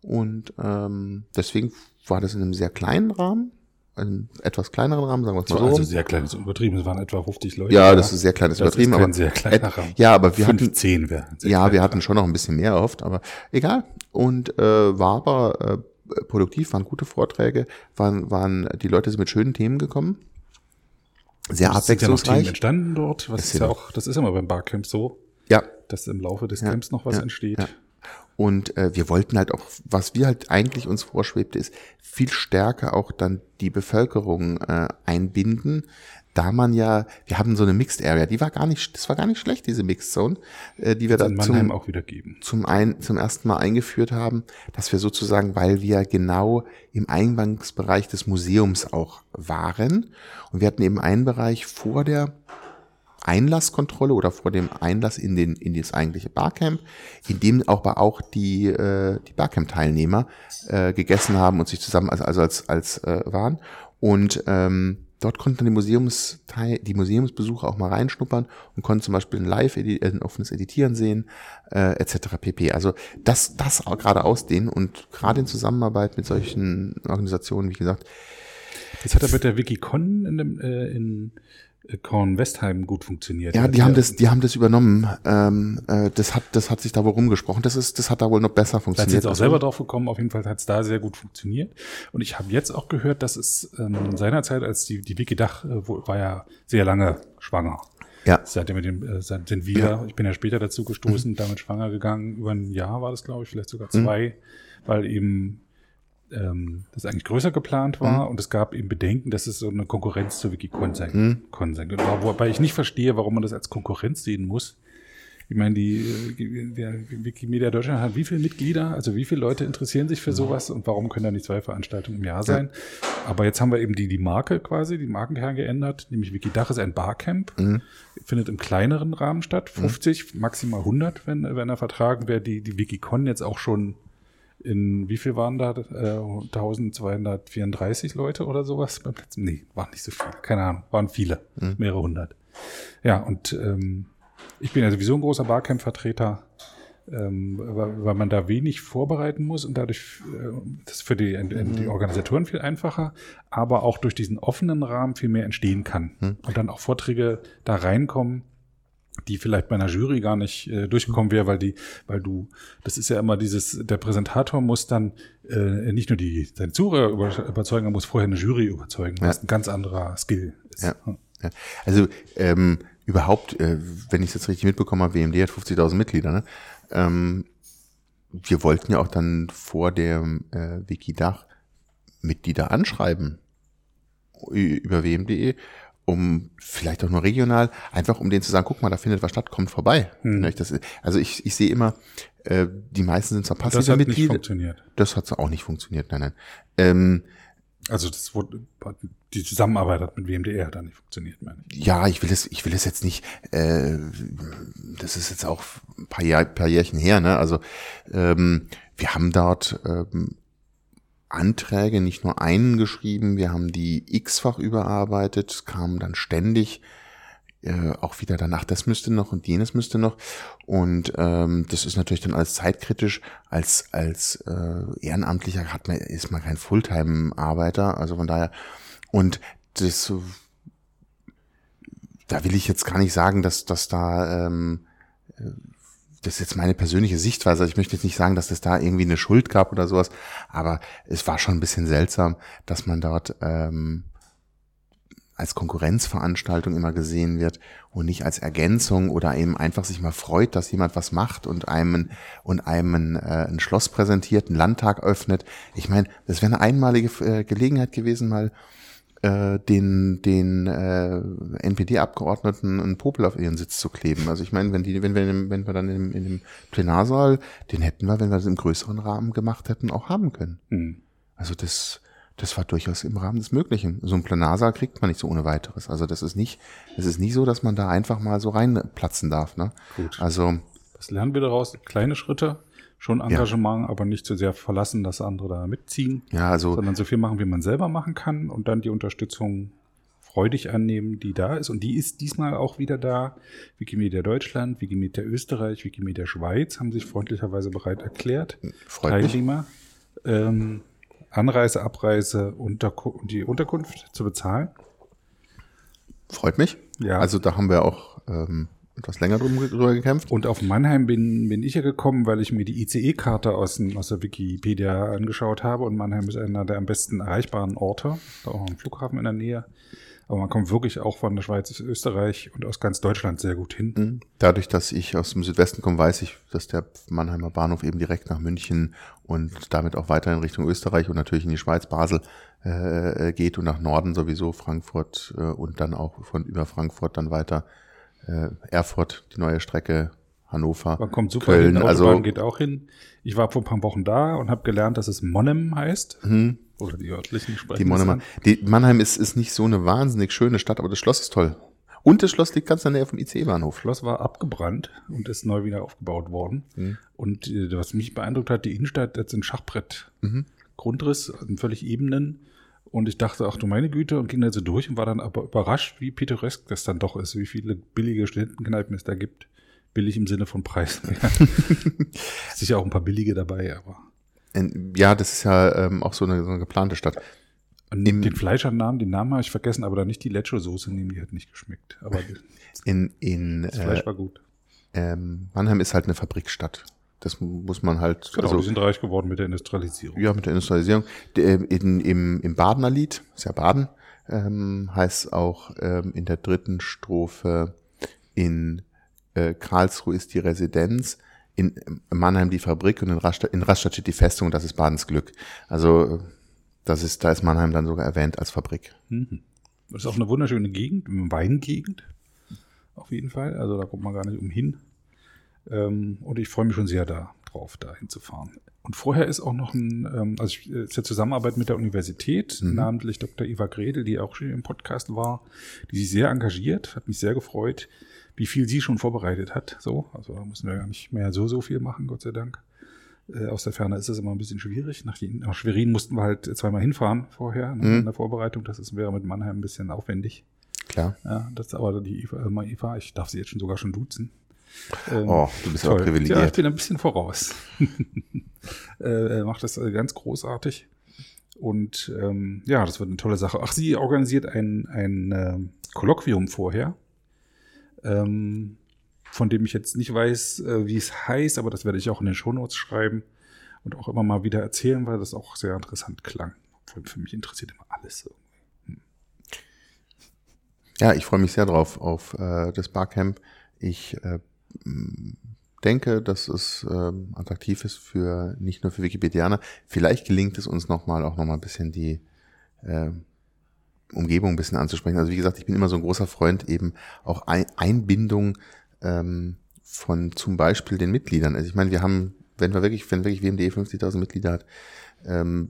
Und ähm, deswegen war das in einem sehr kleinen Rahmen, einem etwas kleineren Rahmen, sagen wir es mal so. Also sehr klein, das ist übertrieben, es waren etwa 50 Leute. Ja, das ist sehr klein, das ist übertrieben. aber sehr kleiner Rahmen. Ja, aber wir hatten zehn wäre. Ja, wir hatten schon noch ein bisschen mehr oft, aber egal. Und äh, war aber äh, produktiv, waren gute Vorträge, waren, waren die Leute sind mit schönen Themen gekommen. Sehr das abwechslungsreich. Ist ja noch Themen entstanden dort, was das ist ja auch, das ist immer beim Barcamp so. Ja. Dass im Laufe des ja, Camps noch was ja, entsteht. Ja. Und äh, wir wollten halt auch, was wir halt eigentlich uns vorschwebte, ist viel stärker auch dann die Bevölkerung äh, einbinden, da man ja, wir haben so eine Mixed Area, die war gar nicht, das war gar nicht schlecht, diese Mixed Zone, äh, die wir da zum, auch wieder geben. Zum, ein, zum ersten Mal eingeführt haben, dass wir sozusagen, weil wir genau im Eingangsbereich des Museums auch waren und wir hatten eben einen Bereich vor der Einlasskontrolle oder vor dem Einlass in, den, in das eigentliche Barcamp, in dem aber auch die, äh, die Barcamp-Teilnehmer äh, gegessen haben und sich zusammen also, also als, als äh, waren. Und ähm, dort konnten dann die, Museumsteil, die Museumsbesucher auch mal reinschnuppern und konnten zum Beispiel ein Live, ein offenes Editieren sehen, äh, etc. pp. Also das, das auch gerade ausdehnen und gerade in Zusammenarbeit mit solchen Organisationen, wie gesagt. Das hat er mit der Wikicon in, dem, äh, in Korn-Westheim gut funktioniert. Ja, die haben das, die haben das übernommen. Ähm, äh, das hat, das hat sich da wohl rumgesprochen. Das ist, das hat da wohl noch besser funktioniert. Da sind jetzt auch selber drauf gekommen. Auf jeden Fall hat es da sehr gut funktioniert. Und ich habe jetzt auch gehört, dass es ähm, seinerzeit, als die, die Wikidach äh, war ja sehr lange schwanger. Ja. Seitdem mit dem, äh, sind wir, ja. ich bin ja später dazu gestoßen, mhm. damit schwanger gegangen. Über ein Jahr war das, glaube ich, vielleicht sogar zwei, mhm. weil eben ähm, das eigentlich größer geplant war mhm. und es gab eben Bedenken, dass es so eine Konkurrenz zur Wikicon sein, mhm. sein Wobei ich nicht verstehe, warum man das als Konkurrenz sehen muss. Ich meine, die, der Wikimedia Deutschland hat wie viele Mitglieder, also wie viele Leute interessieren sich für sowas und warum können da nicht zwei Veranstaltungen im Jahr sein? Ja. Aber jetzt haben wir eben die, die Marke quasi, die Markenkern geändert, nämlich Wikidach ist ein Barcamp, mhm. findet im kleineren Rahmen statt, 50, mhm. maximal 100, wenn, wenn er vertragen wäre, die, die Wikicon jetzt auch schon in wie viel waren da? Äh, 1234 Leute oder sowas beim letzten? Nee, waren nicht so viele. Keine Ahnung. Waren viele. Mhm. Mehrere hundert. Ja, und ähm, ich bin ja sowieso ein großer Barcamp-Vertreter, ähm, weil, weil man da wenig vorbereiten muss und dadurch äh, das ist für die, mhm. die Organisatoren viel einfacher, aber auch durch diesen offenen Rahmen viel mehr entstehen kann. Mhm. Und dann auch Vorträge da reinkommen, die vielleicht bei einer Jury gar nicht äh, durchgekommen wäre, weil die, weil du, das ist ja immer dieses, der Präsentator muss dann äh, nicht nur die seine Zuhörer über, überzeugen, er muss vorher eine Jury überzeugen, was ja. ein ganz anderer Skill ist. Ja. ja. Also ähm, überhaupt, äh, wenn ich es jetzt richtig mitbekommen habe, WMD hat 50.000 Mitglieder, ne? Ähm, wir wollten ja auch dann vor dem äh, Wikidach Mitglieder anschreiben über wm.de um vielleicht auch nur regional, einfach um denen zu sagen, guck mal, da findet was statt, kommt vorbei. Hm. Das, also ich, ich sehe immer, äh, die meisten sind zwar passive Das hat Mitglieder. nicht funktioniert. Das hat auch nicht funktioniert, nein, nein. Ähm, also das wurde, die Zusammenarbeit hat mit WMDR hat da nicht funktioniert, meine ich. Ja, ich will es, ich will es jetzt nicht, äh, das ist jetzt auch ein paar, Jahr, paar Jährchen her, ne? Also ähm, wir haben dort ähm, Anträge, nicht nur einen geschrieben, wir haben die x-fach überarbeitet, kamen dann ständig äh, auch wieder danach, das müsste noch und jenes müsste noch. Und ähm, das ist natürlich dann als zeitkritisch, als, als äh, Ehrenamtlicher hat man, ist man kein Fulltime-Arbeiter, also von daher. Und das da will ich jetzt gar nicht sagen, dass, dass da ähm, das ist jetzt meine persönliche Sichtweise. Ich möchte jetzt nicht sagen, dass es da irgendwie eine Schuld gab oder sowas, aber es war schon ein bisschen seltsam, dass man dort ähm, als Konkurrenzveranstaltung immer gesehen wird und nicht als Ergänzung oder eben einfach sich mal freut, dass jemand was macht und einem und einem äh, ein Schloss präsentiert, einen Landtag öffnet. Ich meine, das wäre eine einmalige äh, Gelegenheit gewesen, mal äh, den, den äh, NPD-Abgeordneten einen Popel auf ihren Sitz zu kleben. Also ich meine, wenn die, wenn wir, wenn wir dann in dem, in dem Plenarsaal, den hätten wir, wenn wir das im größeren Rahmen gemacht hätten, auch haben können. Mhm. Also das, das war durchaus im Rahmen des Möglichen. So ein Plenarsaal kriegt man nicht so ohne weiteres. Also das ist nicht, es ist nicht so, dass man da einfach mal so reinplatzen darf. Ne? Gut. Also was lernen wir daraus? Kleine Schritte, schon Engagement, ja. aber nicht zu so sehr verlassen, dass andere da mitziehen. Ja, also. Sondern so viel machen, wie man selber machen kann und dann die Unterstützung freudig annehmen, die da ist. Und die ist diesmal auch wieder da. Wikimedia Deutschland, Wikimedia Österreich, Wikimedia Schweiz haben sich freundlicherweise bereit erklärt. Freut Teilnehmer. ähm, Anreise, Abreise und die Unterkunft zu bezahlen. Freut mich. Ja. Also da haben wir auch ähm, etwas länger drüber gekämpft. Und auf Mannheim bin, bin ich ja gekommen, weil ich mir die ICE-Karte aus, aus der Wikipedia angeschaut habe. Und Mannheim ist einer der am besten erreichbaren Orte. Da auch ein Flughafen in der Nähe. Aber man kommt wirklich auch von der Schweiz, Österreich und aus ganz Deutschland sehr gut hin. Mhm. Dadurch, dass ich aus dem Südwesten komme, weiß ich, dass der Mannheimer Bahnhof eben direkt nach München und damit auch weiter in Richtung Österreich und natürlich in die Schweiz, Basel äh, äh geht und nach Norden sowieso Frankfurt äh, und dann auch von über Frankfurt dann weiter äh, Erfurt, die neue Strecke, Hannover. Man kommt super Köln, hin, also geht auch hin. Ich war vor ein paar Wochen da und habe gelernt, dass es Monnem heißt. Mhm. Oder die örtlichen sprechen. Die Monnem. Die Mannheim ist, ist nicht so eine wahnsinnig schöne Stadt, aber das Schloss ist toll. Und das Schloss liegt ganz in der Nähe vom IC-Bahnhof. Das Schloss war abgebrannt und ist neu wieder aufgebaut worden. Mhm. Und äh, was mich beeindruckt hat, die Innenstadt hat ein Schachbrett. Mhm. Grundriss, also völlig ebenen. Und ich dachte, ach du meine Güte, und ging da so durch und war dann aber überrascht, wie pittoresk das dann doch ist, wie viele billige Studentenkneipen es da gibt. Billig im Sinne von Preis. Sicher auch ein paar billige dabei, aber. Ja, das ist ja ähm, auch so eine, so eine geplante Stadt. Und Im, den Fleischernamen, den Namen habe ich vergessen, aber da nicht die Lecho-Soße nehmen, die hat nicht geschmeckt. Aber in, in, das Fleisch äh, war gut. Ähm, Mannheim ist halt eine Fabrikstadt. Das muss man halt. Genau, also, die sind reich geworden mit der Industrialisierung. Ja, mit der Industrialisierung. Äh, in, im, Im Badener Lied, ist ja Baden, ähm, heißt auch ähm, in der dritten Strophe in äh, Karlsruhe ist die Residenz, in Mannheim die Fabrik und in Rastatt, in Rastatt steht die Festung, das ist Badens Glück. Also das ist, da ist Mannheim dann sogar erwähnt als Fabrik. Mhm. Das ist auch eine wunderschöne Gegend, eine Weingegend. Auf jeden Fall. Also da kommt man gar nicht umhin. Ähm, und ich freue mich schon sehr da drauf, da hinzufahren. Und vorher ist auch noch ein, ähm, also ich, ist ja Zusammenarbeit mit der Universität, mhm. namentlich Dr. Eva Gredel, die auch schon im Podcast war, die sich sehr engagiert, hat mich sehr gefreut, wie viel sie schon vorbereitet hat. So, also da müssen wir gar nicht mehr so, so viel machen, Gott sei Dank. Äh, aus der Ferne ist es immer ein bisschen schwierig. Nach, die, nach Schwerin mussten wir halt zweimal hinfahren vorher mhm. in der Vorbereitung. Das ist, wäre mit Mannheim ein bisschen aufwendig. Klar. Ja, das aber die Eva, äh, Eva, ich darf sie jetzt schon sogar schon duzen. Ähm, oh, du bist toll. auch privilegiert. Ja, ich bin ein bisschen voraus. äh, er macht das äh, ganz großartig. Und ähm, ja, das wird eine tolle Sache. Ach, sie organisiert ein, ein äh, Kolloquium vorher, ähm, von dem ich jetzt nicht weiß, äh, wie es heißt, aber das werde ich auch in den Shownotes schreiben und auch immer mal wieder erzählen, weil das auch sehr interessant klang. Obwohl für mich interessiert immer alles Hm. Ja, ich freue mich sehr drauf auf äh, das Barcamp. Ich äh, denke, dass es äh, attraktiv ist für nicht nur für Wikipedianer. Vielleicht gelingt es uns nochmal auch nochmal ein bisschen die äh, Umgebung ein bisschen anzusprechen. Also wie gesagt, ich bin immer so ein großer Freund eben auch ein Einbindung ähm, von zum Beispiel den Mitgliedern. Also ich meine, wir haben, wenn wir wirklich, wenn wirklich WMD 50.000 Mitglieder hat, ähm,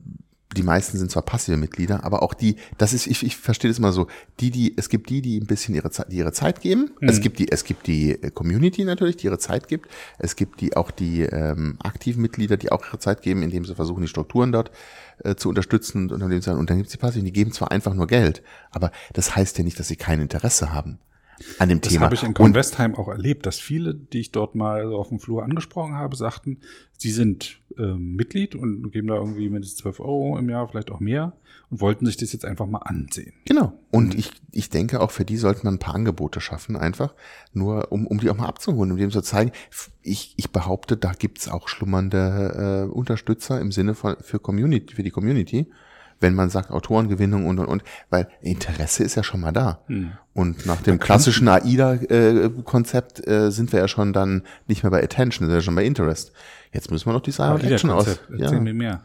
die meisten sind zwar passive Mitglieder, aber auch die, das ist, ich, ich verstehe das immer so, die, die, es gibt die, die ein bisschen ihre Zeit, die ihre Zeit geben. Mhm. Es gibt die, es gibt die äh, Community natürlich, die ihre Zeit gibt. Es gibt die auch die ähm, aktiven Mitglieder, die auch ihre Zeit geben, indem sie versuchen, die Strukturen dort äh, zu unterstützen und, und, und dann gibt es die passiven, die geben zwar einfach nur Geld, aber das heißt ja nicht, dass sie kein Interesse haben an dem das Thema. Das habe ich in Kornwestheim auch erlebt, dass viele, die ich dort mal auf dem Flur angesprochen habe, sagten, sie sind äh, Mitglied und geben da irgendwie mindestens 12 Euro im Jahr, vielleicht auch mehr und wollten sich das jetzt einfach mal ansehen. Genau. Und mhm. ich, ich denke, auch für die sollte man ein paar Angebote schaffen, einfach nur, um, um die auch mal abzuholen, um dem zu zeigen, ich, ich behaupte, da gibt's auch schlummernde äh, Unterstützer im Sinne von für Community, für die Community wenn man sagt Autorengewinnung und und und, weil Interesse ist ja schon mal da. Hm. Und nach dem klassischen AIDA-Konzept äh, äh, sind wir ja schon dann nicht mehr bei Attention, sind wir schon bei Interest. Jetzt müssen wir noch Desire Action aus. Erzähl ja. mir mehr.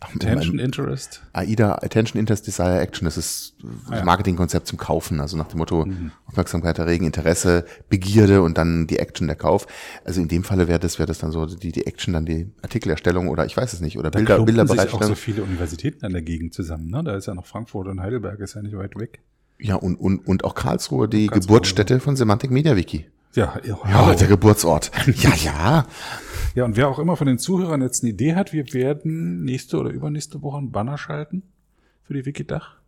Attention Interest. AIDA, Attention Interest, Desire Action, das ist das ah, Marketingkonzept zum Kaufen, also nach dem Motto mhm. Aufmerksamkeit erregen, Interesse, Begierde und dann die Action, der Kauf. Also in dem Falle wäre das, wäre das dann so die, die Action, dann die Artikelerstellung oder ich weiß es nicht, oder da Bilder, Bilderbereitstellung. sich auch so viele Universitäten an der Gegend zusammen, ne? Da ist ja noch Frankfurt und Heidelberg, ist ja nicht weit weg. Ja, und, und, und auch Karlsruhe, die Karlsruhe, Geburtsstätte von Semantic Media Wiki. Ja, ja, ja, der Geburtsort. ja, ja. Ja, und wer auch immer von den Zuhörern jetzt eine Idee hat, wir werden nächste oder übernächste Woche einen Banner schalten für die Wikidach.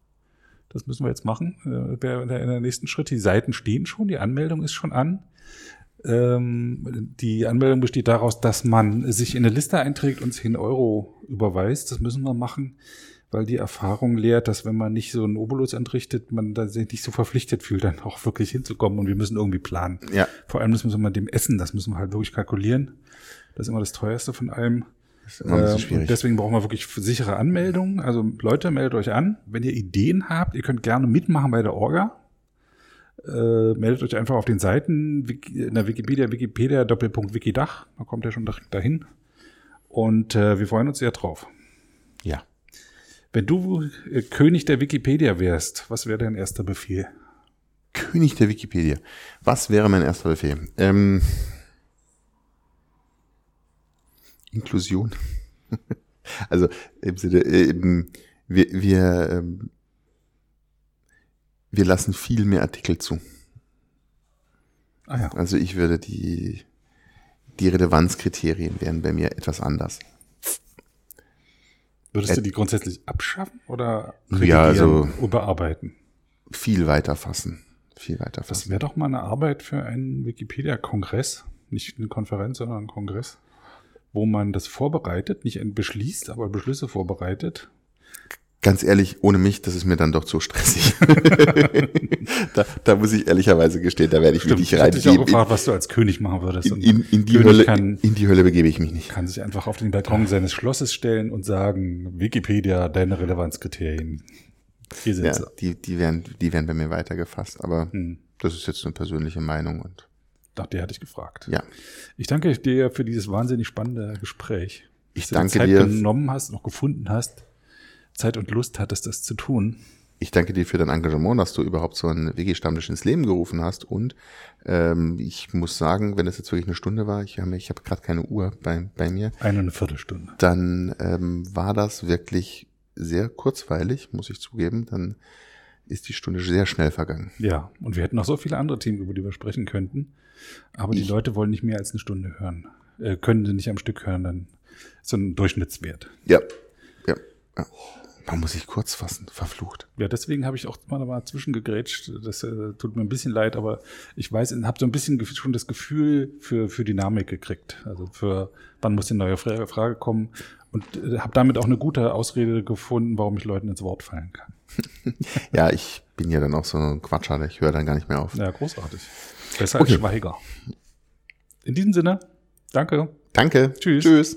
Das müssen wir jetzt machen. Äh, in der nächsten Schritt. Die Seiten stehen schon, die Anmeldung ist schon an. Ähm, die Anmeldung besteht daraus, dass man sich in eine Liste einträgt und 10 Euro überweist. Das müssen wir machen, weil die Erfahrung lehrt, dass wenn man nicht so einen Obolus entrichtet, man da sich nicht so verpflichtet fühlt, dann auch wirklich hinzukommen und wir müssen irgendwie planen. Ja. Vor allem müssen wir mit dem Essen, das müssen wir halt wirklich kalkulieren. Das ist immer das teuerste von allem. Das ist immer bisschen Ähm, schwierig. deswegen brauchen wir wirklich sichere Anmeldungen. Also Leute, meldet euch an. Wenn ihr Ideen habt, ihr könnt gerne mitmachen bei der Orga. Äh, meldet euch einfach auf den Seiten in der Wikipedia, Wikipedia, Doppelpunkt Wikidach. Da kommt ihr schon direkt dahin. Und äh, wir freuen uns sehr drauf. ja. Wenn du äh, König der Wikipedia wärst, was wäre dein erster Befehl? König der Wikipedia. Was wäre mein erster Befehl? Ähm, Inklusion. also im Sinne, äh, wir, wir, ähm, wir lassen viel mehr Artikel zu. Ah ja. Also ich würde die, die Relevanzkriterien wären bei mir etwas anders. Würdest du die grundsätzlich abschaffen oder Ja, also- überarbeiten? Viel weiter fassen. Viel weiter Das fassen. wäre doch mal eine Arbeit für einen Wikipedia-Kongress, nicht eine Konferenz, sondern ein Kongress, wo man das vorbereitet, nicht beschließt, aber Beschlüsse vorbereitet. Ganz ehrlich, ohne mich, das ist mir dann doch zu stressig. da, da muss ich ehrlicherweise gestehen, da werde ich wirklich ich hatte dich auch gefragt, was du als König machen würdest. In, in, in, die König Hölle, kann, in die Hölle begebe ich mich nicht. kann sich einfach auf den Balkon seines Schlosses stellen und sagen, Wikipedia, deine Relevanzkriterien. Hier sind Ja, sie. die, die, werden, die werden bei mir weitergefasst, aber Hm. das ist jetzt eine persönliche Meinung und Nach der hatte ich gefragt. ja. Ich danke dir für dieses wahnsinnig spannende Gespräch. Ich Dass du danke Zeit dir. genommen hast, noch gefunden hast, Zeit und Lust hattest, das zu tun. Ich danke dir für dein Engagement, dass du überhaupt so einen Wiki-Stammtisch ins Leben gerufen hast. Und ähm, ich muss sagen, wenn es jetzt wirklich eine Stunde war, ich habe ich hab gerade keine Uhr bei, bei mir, Eine, eine Viertelstunde. dann ähm, war das wirklich sehr kurzweilig, muss ich zugeben. Dann ist die Stunde sehr schnell vergangen. Ja, und wir hätten noch so viele andere Themen, über die wir sprechen könnten. Aber die Ich- Leute wollen nicht mehr als eine Stunde hören. Äh, können sie nicht am Stück hören, dann ist so ein Durchschnittswert. Ja, ja. ja. Man muss sich kurz fassen, verflucht. Ja, deswegen habe ich auch mal, mal zwischengegrätscht. Das äh, tut mir ein bisschen leid, aber ich weiß, habe so ein bisschen schon das Gefühl für, für Dynamik gekriegt. Also für wann muss die neue Fra- Frage kommen. Und äh, habe damit auch eine gute Ausrede gefunden, warum ich Leuten ins Wort fallen kann. Ja, ich bin ja dann auch so ein Quatscher, ich höre dann gar nicht mehr auf. Ja, großartig. Besser Okay. als Schweiger. In diesem Sinne, danke. Danke. Tschüss. Tschüss.